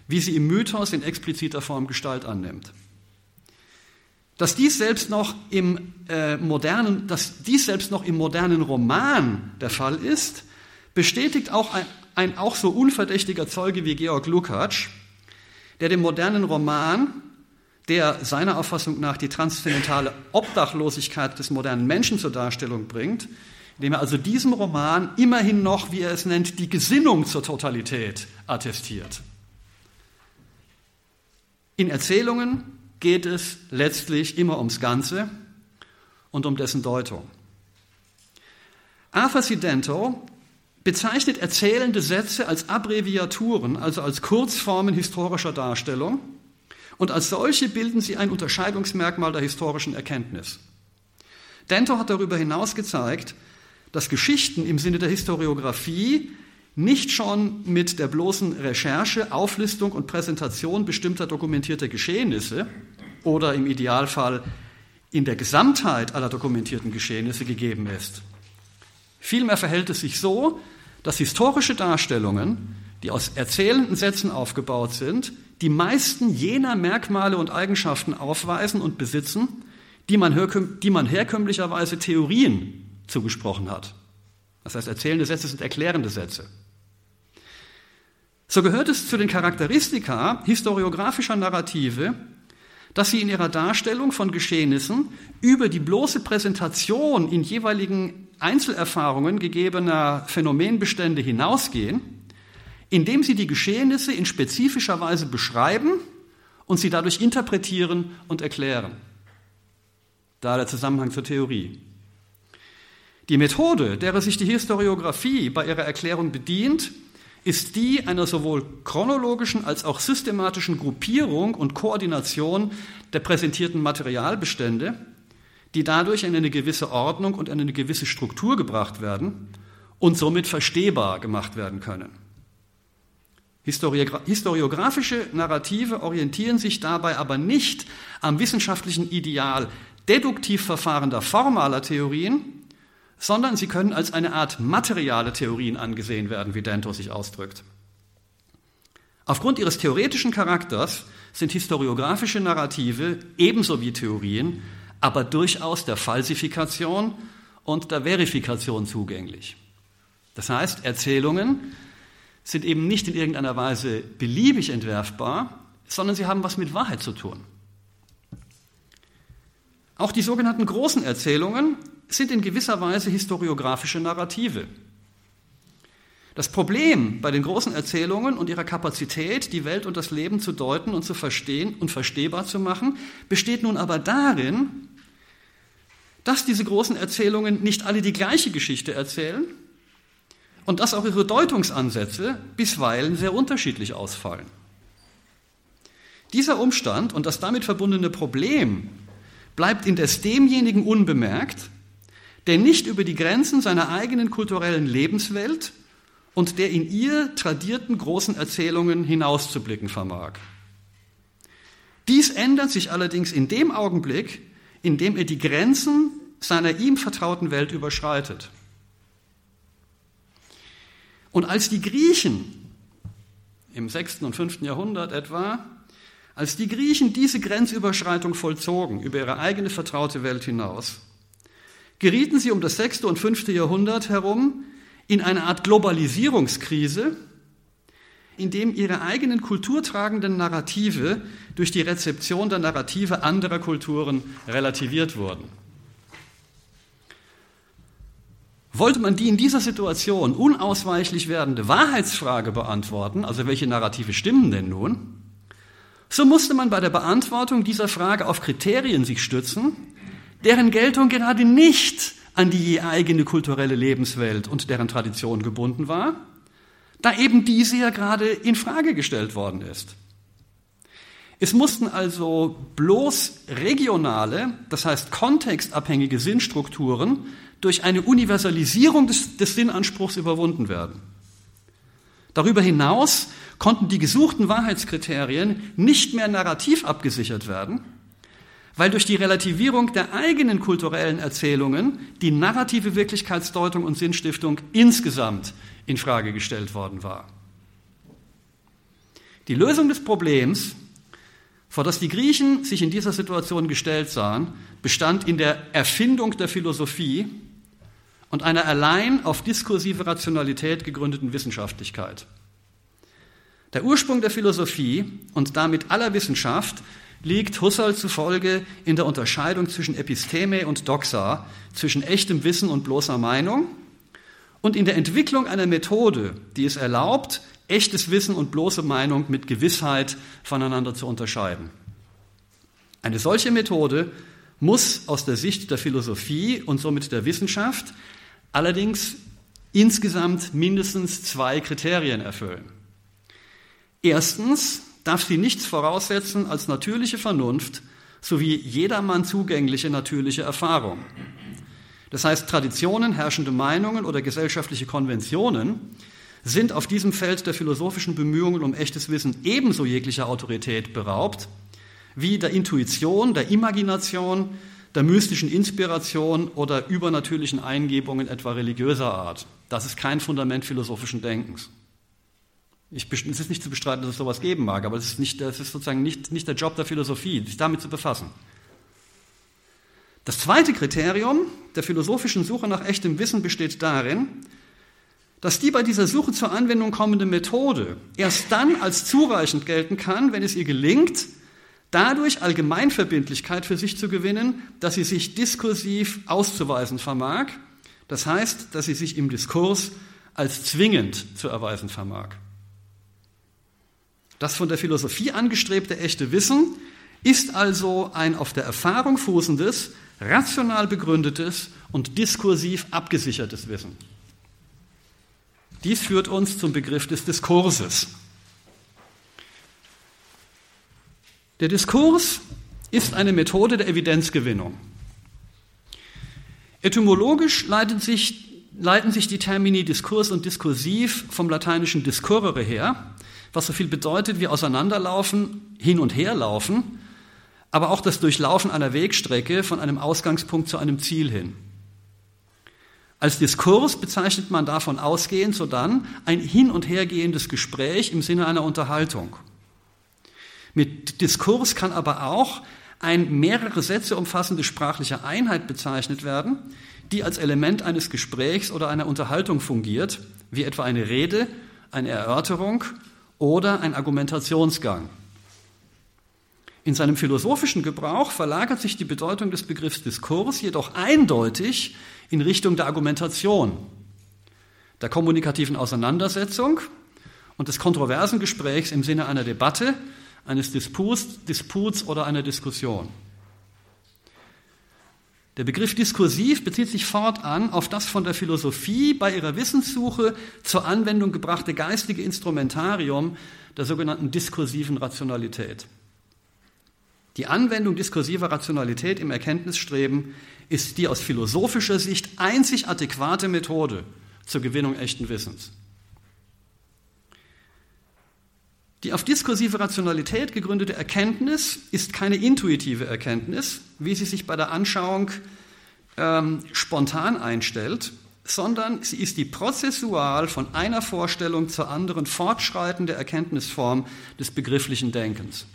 wie sie im Mythos in expliziter Form Gestalt annimmt. Dass dies selbst noch im äh, modernen, dass dies selbst noch im modernen Roman der Fall ist, bestätigt auch ein, ein auch so unverdächtiger Zeuge wie Georg Lukács, der dem modernen Roman, der seiner Auffassung nach die transzendentale Obdachlosigkeit des modernen Menschen zur Darstellung bringt, indem er also diesem Roman immerhin noch, wie er es nennt, die Gesinnung zur Totalität attestiert. In Erzählungen geht es letztlich immer ums Ganze und um dessen Deutung. Arthur Sidento bezeichnet erzählende Sätze als Abbreviaturen, also als Kurzformen historischer Darstellung, und als solche bilden sie ein Unterscheidungsmerkmal der historischen Erkenntnis. Dento hat darüber hinaus gezeigt, dass Geschichten im Sinne der Historiographie nicht schon mit der bloßen Recherche, Auflistung und Präsentation bestimmter dokumentierter Geschehnisse oder im Idealfall in der Gesamtheit aller dokumentierten Geschehnisse gegeben ist. Vielmehr verhält es sich so, dass historische Darstellungen, die aus erzählenden Sätzen aufgebaut sind, die meisten jener Merkmale und Eigenschaften aufweisen und besitzen, die man, die man herkömmlicherweise Theorien zugesprochen hat. Das heißt, erzählende Sätze sind erklärende Sätze. So gehört es zu den Charakteristika historiografischer Narrative, dass sie in ihrer Darstellung von Geschehnissen über die bloße Präsentation in jeweiligen Einzelerfahrungen gegebener Phänomenbestände hinausgehen, indem sie die Geschehnisse in spezifischer Weise beschreiben und sie dadurch interpretieren und erklären. Da der Zusammenhang zur Theorie. Die Methode, derer sich die Historiographie bei ihrer Erklärung bedient, ist die einer sowohl chronologischen als auch systematischen Gruppierung und Koordination der präsentierten Materialbestände, die dadurch in eine gewisse Ordnung und in eine gewisse Struktur gebracht werden und somit verstehbar gemacht werden können. Historiografische Narrative orientieren sich dabei aber nicht am wissenschaftlichen Ideal deduktiv verfahrender formaler Theorien, sondern sie können als eine Art materiale Theorien angesehen werden, wie Dento sich ausdrückt. Aufgrund ihres theoretischen Charakters sind historiografische Narrative ebenso wie Theorien, aber durchaus der Falsifikation und der Verifikation zugänglich. Das heißt, Erzählungen sind eben nicht in irgendeiner Weise beliebig entwerfbar, sondern sie haben was mit Wahrheit zu tun. Auch die sogenannten großen Erzählungen sind in gewisser Weise historiografische Narrative. Das Problem bei den großen Erzählungen und ihrer Kapazität, die Welt und das Leben zu deuten und zu verstehen und verstehbar zu machen, besteht nun aber darin, dass diese großen Erzählungen nicht alle die gleiche Geschichte erzählen und dass auch ihre Deutungsansätze bisweilen sehr unterschiedlich ausfallen. Dieser Umstand und das damit verbundene Problem bleibt indes demjenigen unbemerkt, der nicht über die Grenzen seiner eigenen kulturellen Lebenswelt und der in ihr tradierten großen Erzählungen hinauszublicken vermag. Dies ändert sich allerdings in dem Augenblick, in dem er die Grenzen seiner ihm vertrauten Welt überschreitet. Und als die Griechen im 6. und 5. Jahrhundert etwa, als die Griechen diese Grenzüberschreitung vollzogen über ihre eigene vertraute Welt hinaus, gerieten sie um das 6. und 5. Jahrhundert herum in eine Art Globalisierungskrise, in dem ihre eigenen kulturtragenden Narrative durch die Rezeption der Narrative anderer Kulturen relativiert wurden. Wollte man die in dieser Situation unausweichlich werdende Wahrheitsfrage beantworten, also welche Narrative stimmen denn nun, so musste man bei der Beantwortung dieser Frage auf Kriterien sich stützen, deren Geltung gerade nicht an die eigene kulturelle Lebenswelt und deren Tradition gebunden war, da eben diese ja gerade in Frage gestellt worden ist. Es mussten also bloß regionale, das heißt kontextabhängige Sinnstrukturen durch eine Universalisierung des, des Sinnanspruchs überwunden werden. Darüber hinaus konnten die gesuchten Wahrheitskriterien nicht mehr narrativ abgesichert werden, weil durch die Relativierung der eigenen kulturellen Erzählungen die narrative Wirklichkeitsdeutung und Sinnstiftung insgesamt in Frage gestellt worden war. Die Lösung des Problems vor das die Griechen sich in dieser Situation gestellt sahen, bestand in der Erfindung der Philosophie und einer allein auf diskursive Rationalität gegründeten Wissenschaftlichkeit. Der Ursprung der Philosophie und damit aller Wissenschaft liegt Husserl zufolge in der Unterscheidung zwischen Episteme und Doxa, zwischen echtem Wissen und bloßer Meinung und in der Entwicklung einer Methode, die es erlaubt, echtes Wissen und bloße Meinung mit Gewissheit voneinander zu unterscheiden. Eine solche Methode muss aus der Sicht der Philosophie und somit der Wissenschaft allerdings insgesamt mindestens zwei Kriterien erfüllen. Erstens darf sie nichts voraussetzen als natürliche Vernunft sowie jedermann zugängliche natürliche Erfahrung. Das heißt, Traditionen, herrschende Meinungen oder gesellschaftliche Konventionen sind auf diesem Feld der philosophischen Bemühungen um echtes Wissen ebenso jeglicher Autorität beraubt wie der Intuition, der Imagination, der mystischen Inspiration oder übernatürlichen Eingebungen etwa religiöser Art. Das ist kein Fundament philosophischen Denkens. Ich, es ist nicht zu bestreiten, dass es sowas geben mag, aber es ist, nicht, es ist sozusagen nicht, nicht der Job der Philosophie, sich damit zu befassen. Das zweite Kriterium der philosophischen Suche nach echtem Wissen besteht darin, dass die bei dieser Suche zur Anwendung kommende Methode erst dann als zureichend gelten kann, wenn es ihr gelingt, dadurch Allgemeinverbindlichkeit für sich zu gewinnen, dass sie sich diskursiv auszuweisen vermag, das heißt, dass sie sich im Diskurs als zwingend zu erweisen vermag. Das von der Philosophie angestrebte echte Wissen ist also ein auf der Erfahrung fußendes, rational begründetes und diskursiv abgesichertes Wissen. Dies führt uns zum Begriff des Diskurses. Der Diskurs ist eine Methode der Evidenzgewinnung. Etymologisch leiten sich, leiten sich die Termini Diskurs und Diskursiv vom lateinischen discurrere her, was so viel bedeutet wie auseinanderlaufen, hin und her laufen, aber auch das Durchlaufen einer Wegstrecke von einem Ausgangspunkt zu einem Ziel hin. Als Diskurs bezeichnet man davon ausgehend sodann ein hin und hergehendes Gespräch im Sinne einer Unterhaltung. Mit Diskurs kann aber auch ein mehrere Sätze umfassende sprachliche Einheit bezeichnet werden, die als Element eines Gesprächs oder einer Unterhaltung fungiert, wie etwa eine Rede, eine Erörterung oder ein Argumentationsgang. In seinem philosophischen Gebrauch verlagert sich die Bedeutung des Begriffs Diskurs jedoch eindeutig in Richtung der Argumentation, der kommunikativen Auseinandersetzung und des kontroversen Gesprächs im Sinne einer Debatte, eines Disputs, Disputs oder einer Diskussion. Der Begriff diskursiv bezieht sich fortan auf das von der Philosophie bei ihrer Wissenssuche zur Anwendung gebrachte geistige Instrumentarium der sogenannten diskursiven Rationalität. Die Anwendung diskursiver Rationalität im Erkenntnisstreben ist die aus philosophischer Sicht einzig adäquate Methode zur Gewinnung echten Wissens. Die auf diskursive Rationalität gegründete Erkenntnis ist keine intuitive Erkenntnis, wie sie sich bei der Anschauung ähm, spontan einstellt, sondern sie ist die prozessual von einer Vorstellung zur anderen fortschreitende Erkenntnisform des begrifflichen Denkens.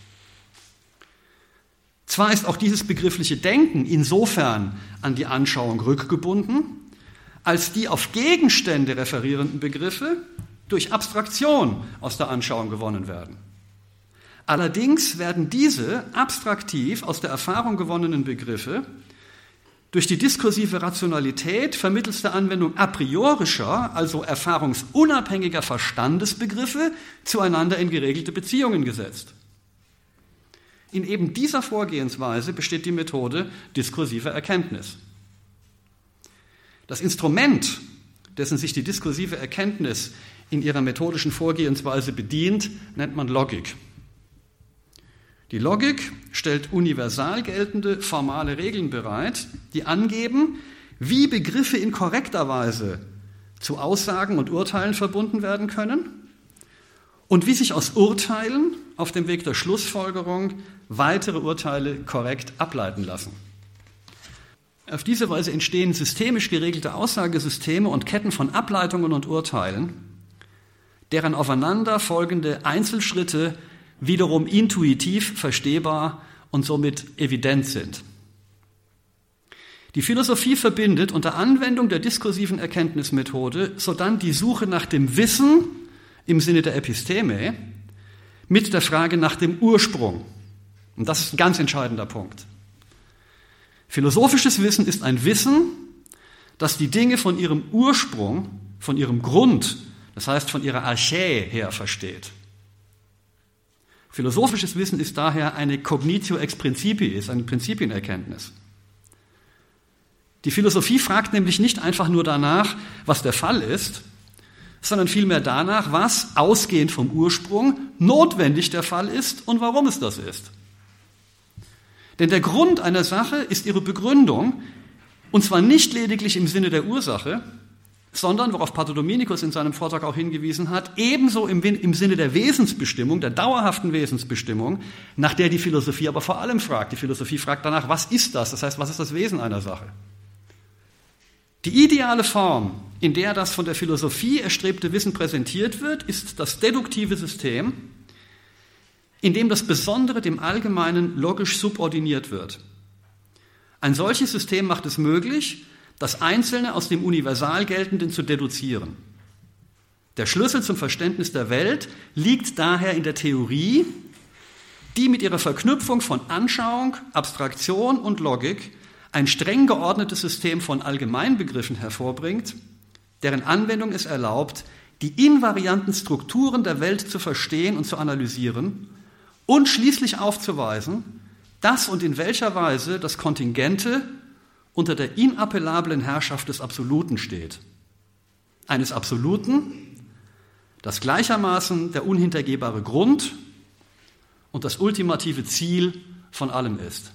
Zwar ist auch dieses begriffliche Denken insofern an die Anschauung rückgebunden, als die auf Gegenstände referierenden Begriffe durch Abstraktion aus der Anschauung gewonnen werden. Allerdings werden diese abstraktiv aus der Erfahrung gewonnenen Begriffe durch die diskursive Rationalität vermittels der Anwendung a priorischer, also erfahrungsunabhängiger Verstandesbegriffe zueinander in geregelte Beziehungen gesetzt. In eben dieser Vorgehensweise besteht die Methode diskursiver Erkenntnis. Das Instrument, dessen sich die diskursive Erkenntnis in ihrer methodischen Vorgehensweise bedient, nennt man Logik. Die Logik stellt universal geltende formale Regeln bereit, die angeben, wie Begriffe in korrekter Weise zu Aussagen und Urteilen verbunden werden können und wie sich aus Urteilen auf dem Weg der Schlussfolgerung weitere Urteile korrekt ableiten lassen. Auf diese Weise entstehen systemisch geregelte Aussagesysteme und Ketten von Ableitungen und Urteilen, deren aufeinander folgende Einzelschritte wiederum intuitiv verstehbar und somit evident sind. Die Philosophie verbindet unter Anwendung der diskursiven Erkenntnismethode sodann die Suche nach dem Wissen im Sinne der Episteme mit der Frage nach dem Ursprung. Und das ist ein ganz entscheidender Punkt. Philosophisches Wissen ist ein Wissen, das die Dinge von ihrem Ursprung, von ihrem Grund, das heißt von ihrer Archä her versteht. Philosophisches Wissen ist daher eine Cognitio ex principiis, eine Prinzipienerkenntnis. Die Philosophie fragt nämlich nicht einfach nur danach, was der Fall ist, sondern vielmehr danach, was ausgehend vom Ursprung notwendig der Fall ist und warum es das ist. Denn der Grund einer Sache ist ihre Begründung, und zwar nicht lediglich im Sinne der Ursache, sondern, worauf Pater Dominikus in seinem Vortrag auch hingewiesen hat, ebenso im, im, Sinne der Wesensbestimmung, der dauerhaften Wesensbestimmung, nach der die Philosophie aber vor allem fragt. Die Philosophie fragt danach, was ist das? Das heißt, was ist das Wesen einer Sache? Die ideale Form, in der das von der Philosophie erstrebte Wissen präsentiert wird, ist das deduktive System, in dem das Besondere dem Allgemeinen logisch subordiniert wird. Ein solches System macht es möglich, das Einzelne aus dem Universal Geltenden zu deduzieren. Der Schlüssel zum Verständnis der Welt liegt daher in der Theorie, die mit ihrer Verknüpfung von Anschauung, Abstraktion und Logik ein streng geordnetes System von Allgemeinbegriffen hervorbringt, deren Anwendung es erlaubt, die invarianten Strukturen der Welt zu verstehen und zu analysieren und schließlich aufzuweisen, dass und in welcher Weise das Kontingente unter der inappellablen Herrschaft des Absoluten steht. Eines Absoluten, das gleichermaßen der unhintergehbare Grund und das ultimative Ziel von allem ist.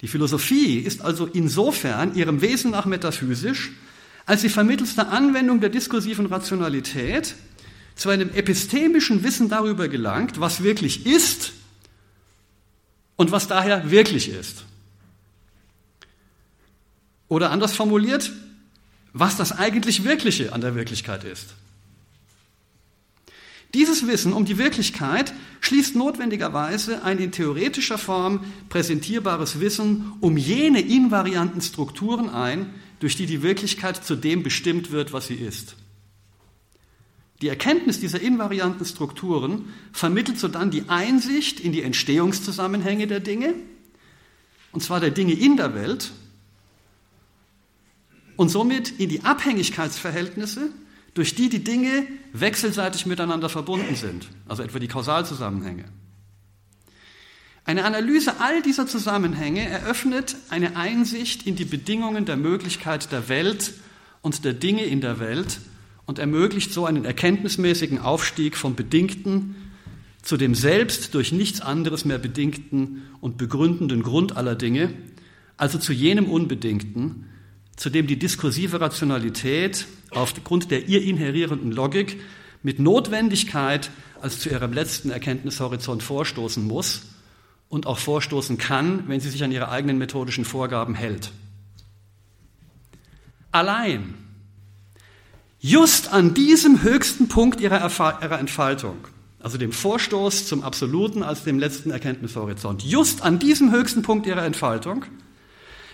Die Philosophie ist also insofern ihrem Wesen nach metaphysisch, als sie vermittels der Anwendung der diskursiven Rationalität zu einem epistemischen Wissen darüber gelangt, was wirklich ist und was daher wirklich ist. Oder anders formuliert, was das eigentlich Wirkliche an der Wirklichkeit ist. Dieses Wissen um die Wirklichkeit schließt notwendigerweise ein in theoretischer Form präsentierbares Wissen um jene invarianten Strukturen ein, durch die die Wirklichkeit zu dem bestimmt wird, was sie ist. Die Erkenntnis dieser invarianten Strukturen vermittelt sodann die Einsicht in die Entstehungszusammenhänge der Dinge, und zwar der Dinge in der Welt, und somit in die Abhängigkeitsverhältnisse, durch die die Dinge wechselseitig miteinander verbunden sind, also etwa die Kausalzusammenhänge. Eine Analyse all dieser Zusammenhänge eröffnet eine Einsicht in die Bedingungen der Möglichkeit der Welt und der Dinge in der Welt und ermöglicht so einen erkenntnismäßigen Aufstieg vom Bedingten zu dem selbst durch nichts anderes mehr bedingten und begründenden Grund aller Dinge, also zu jenem Unbedingten, zu dem die diskursive Rationalität aufgrund der ihr inherierenden Logik mit Notwendigkeit als zu ihrem letzten Erkenntnishorizont vorstoßen muss und auch vorstoßen kann, wenn sie sich an ihre eigenen methodischen Vorgaben hält. Allein, just an diesem höchsten Punkt ihrer, ihrer Entfaltung, also dem Vorstoß zum Absoluten als dem letzten Erkenntnishorizont, just an diesem höchsten Punkt ihrer Entfaltung,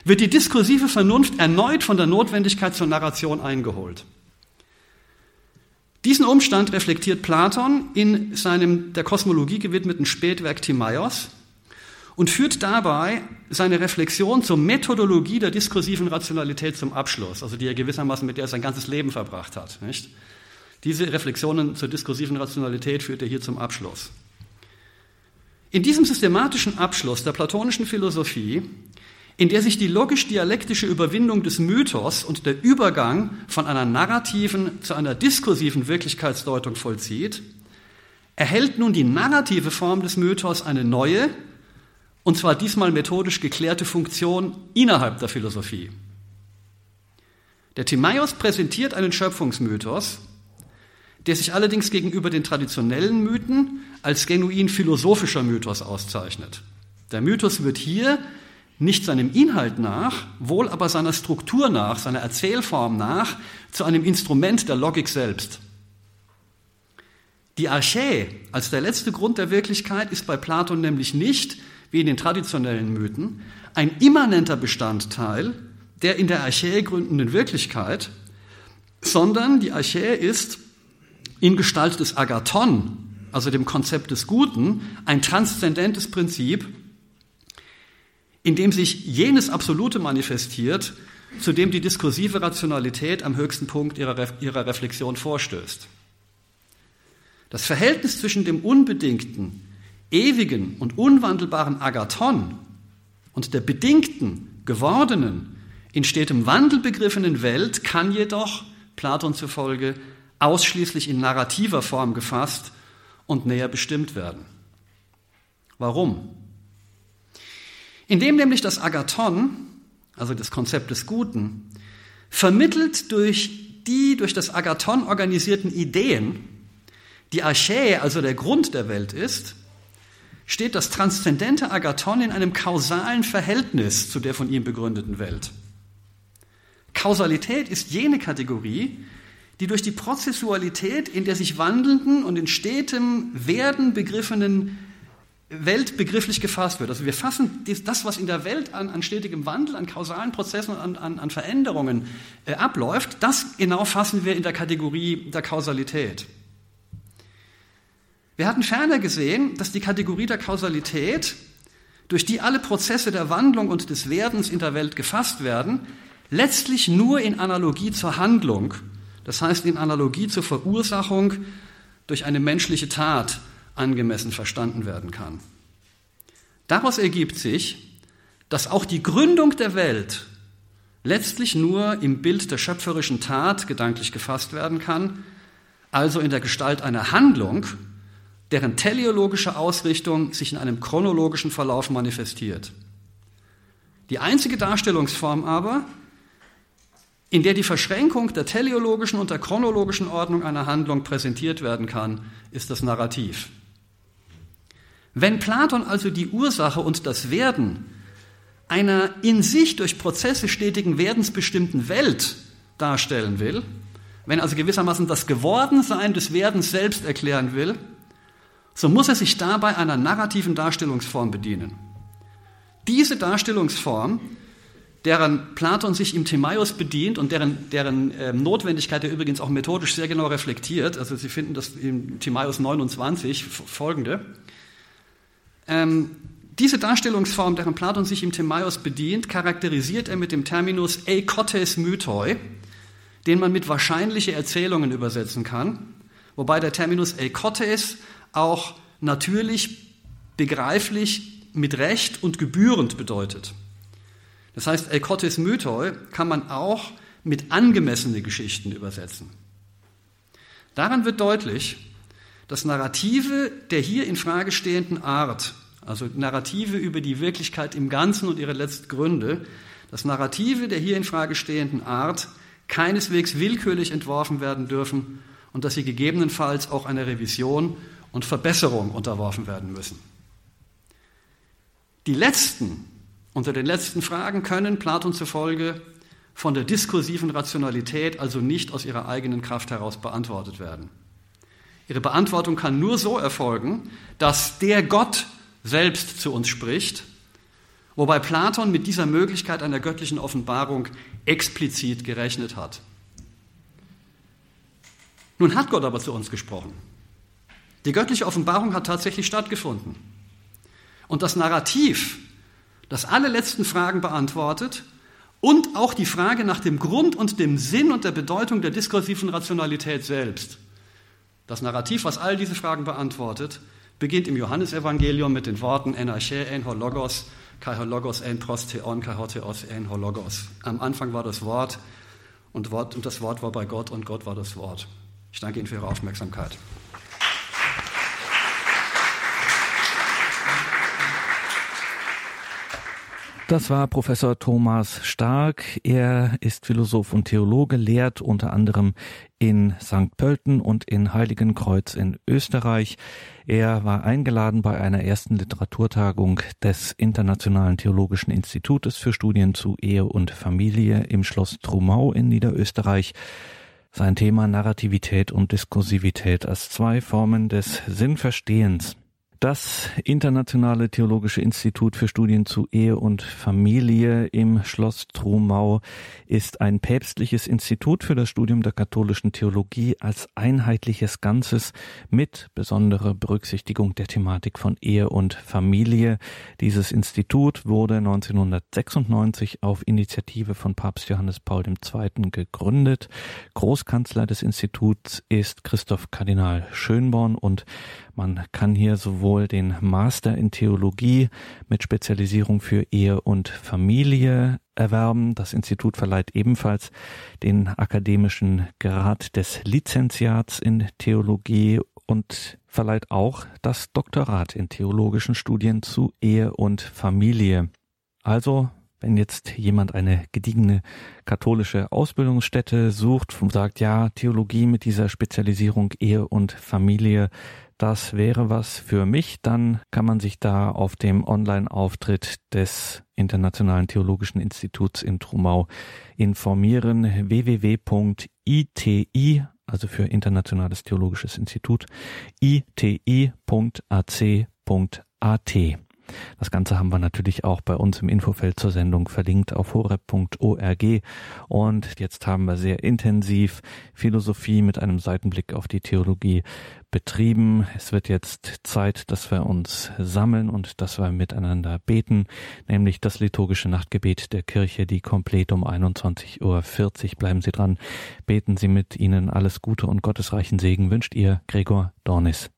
wird die diskursive Vernunft erneut von der Notwendigkeit zur Narration eingeholt. Diesen Umstand reflektiert Platon in seinem der Kosmologie gewidmeten Spätwerk Timaios und führt dabei seine Reflexion zur Methodologie der diskursiven Rationalität zum Abschluss, also die er gewissermaßen mit der er sein ganzes Leben verbracht hat. Nicht? Diese Reflexionen zur diskursiven Rationalität führt er hier zum Abschluss. In diesem systematischen Abschluss der platonischen Philosophie in der sich die logisch-dialektische Überwindung des Mythos und der Übergang von einer narrativen zu einer diskursiven Wirklichkeitsdeutung vollzieht, erhält nun die narrative Form des Mythos eine neue, und zwar diesmal methodisch geklärte Funktion innerhalb der Philosophie. Der Timaeus präsentiert einen Schöpfungsmythos, der sich allerdings gegenüber den traditionellen Mythen als genuin philosophischer Mythos auszeichnet. Der Mythos wird hier nicht seinem Inhalt nach, wohl aber seiner Struktur nach, seiner Erzählform nach, zu einem Instrument der Logik selbst. Die Archä als der letzte Grund der Wirklichkeit ist bei Platon nämlich nicht, wie in den traditionellen Mythen, ein immanenter Bestandteil der in der Archä gründenden Wirklichkeit, sondern die Archä ist in Gestalt des Agathon, also dem Konzept des Guten, ein transzendentes Prinzip, in dem sich jenes Absolute manifestiert, zu dem die diskursive Rationalität am höchsten Punkt ihrer, ihrer Reflexion vorstößt. Das Verhältnis zwischen dem unbedingten, ewigen und unwandelbaren Agathon und der bedingten, gewordenen, in stetem Wandel begriffenen Welt kann jedoch, Platon zufolge, ausschließlich in narrativer Form gefasst und näher bestimmt werden. Warum? Indem nämlich das Agathon, also das Konzept des Guten, vermittelt durch die durch das Agathon organisierten Ideen, die Archä, also der Grund der Welt ist, steht das transzendente Agathon in einem kausalen Verhältnis zu der von ihm begründeten Welt. Kausalität ist jene Kategorie, die durch die Prozessualität in der sich wandelnden und in stetem Werden begriffenen Welt begrifflich gefasst wird. Also wir fassen das, was in der Welt an, an stetigem Wandel, an kausalen Prozessen und an, an, an Veränderungen äh, abläuft, das genau fassen wir in der Kategorie der Kausalität. Wir hatten ferner gesehen, dass die Kategorie der Kausalität, durch die alle Prozesse der Wandlung und des Werdens in der Welt gefasst werden, letztlich nur in Analogie zur Handlung, das heißt in Analogie zur Verursachung durch eine menschliche Tat angemessen verstanden werden kann. Daraus ergibt sich, dass auch die Gründung der Welt letztlich nur im Bild der schöpferischen Tat gedanklich gefasst werden kann, also in der Gestalt einer Handlung, deren teleologische Ausrichtung sich in einem chronologischen Verlauf manifestiert. Die einzige Darstellungsform aber, in der die Verschränkung der teleologischen und der chronologischen Ordnung einer Handlung präsentiert werden kann, ist das Narrativ. Wenn Platon also die Ursache und das Werden einer in sich durch Prozesse stetigen werdensbestimmten Welt darstellen will, wenn also gewissermaßen das Gewordensein des Werdens selbst erklären will, so muss er sich dabei einer narrativen Darstellungsform bedienen. Diese Darstellungsform deren Platon sich im Timaeus bedient und deren, deren äh, Notwendigkeit er übrigens auch methodisch sehr genau reflektiert. Also Sie finden das im Timaeus 29 folgende. Ähm, diese Darstellungsform, deren Platon sich im Timaeus bedient, charakterisiert er mit dem Terminus eikotes mythoi, den man mit wahrscheinliche Erzählungen übersetzen kann, wobei der Terminus eikotes auch natürlich, begreiflich, mit Recht und gebührend bedeutet. Das heißt, Elkotes Mythoi kann man auch mit angemessene Geschichten übersetzen. Daran wird deutlich, dass Narrative der hier in Frage stehenden Art, also Narrative über die Wirklichkeit im Ganzen und ihre Letztgründe, dass Narrative der hier in Frage stehenden Art keineswegs willkürlich entworfen werden dürfen und dass sie gegebenenfalls auch einer Revision und Verbesserung unterworfen werden müssen. Die letzten unter den letzten Fragen können Platon zufolge von der diskursiven Rationalität also nicht aus ihrer eigenen Kraft heraus beantwortet werden. Ihre Beantwortung kann nur so erfolgen, dass der Gott selbst zu uns spricht, wobei Platon mit dieser Möglichkeit einer göttlichen Offenbarung explizit gerechnet hat. Nun hat Gott aber zu uns gesprochen. Die göttliche Offenbarung hat tatsächlich stattgefunden. Und das Narrativ, das alle letzten Fragen beantwortet und auch die Frage nach dem Grund und dem Sinn und der Bedeutung der diskursiven Rationalität selbst. Das Narrativ, was all diese Fragen beantwortet, beginnt im Johannesevangelium mit den Worten en arche en hologos, kai hologos en prostheon, kai hotheos en hologos. Am Anfang war das Wort und, Wort und das Wort war bei Gott und Gott war das Wort. Ich danke Ihnen für Ihre Aufmerksamkeit. Das war Professor Thomas Stark. Er ist Philosoph und Theologe, lehrt unter anderem in St. Pölten und in Heiligenkreuz in Österreich. Er war eingeladen bei einer ersten Literaturtagung des Internationalen Theologischen Institutes für Studien zu Ehe und Familie im Schloss Trumau in Niederösterreich. Sein Thema Narrativität und Diskursivität als zwei Formen des Sinnverstehens. Das Internationale Theologische Institut für Studien zu Ehe und Familie im Schloss Trumau ist ein päpstliches Institut für das Studium der katholischen Theologie als einheitliches Ganzes mit besonderer Berücksichtigung der Thematik von Ehe und Familie. Dieses Institut wurde 1996 auf Initiative von Papst Johannes Paul II. gegründet. Großkanzler des Instituts ist Christoph Kardinal Schönborn und man kann hier sowohl den Master in Theologie mit Spezialisierung für Ehe und Familie erwerben. Das Institut verleiht ebenfalls den akademischen Grad des Lizenziats in Theologie und verleiht auch das Doktorat in theologischen Studien zu Ehe und Familie. Also wenn jetzt jemand eine gediegene katholische Ausbildungsstätte sucht und sagt, ja, Theologie mit dieser Spezialisierung Ehe und Familie, das wäre was für mich, dann kann man sich da auf dem Online-Auftritt des Internationalen Theologischen Instituts in Trumau informieren. www.iti, also für Internationales Theologisches Institut, iti.ac.at. Das Ganze haben wir natürlich auch bei uns im Infofeld zur Sendung verlinkt auf horeb.org. Und jetzt haben wir sehr intensiv Philosophie mit einem Seitenblick auf die Theologie betrieben. Es wird jetzt Zeit, dass wir uns sammeln und dass wir miteinander beten, nämlich das liturgische Nachtgebet der Kirche, die komplett um 21.40 Uhr. Bleiben Sie dran, beten Sie mit Ihnen alles Gute und gottesreichen Segen wünscht Ihr Gregor Dornis.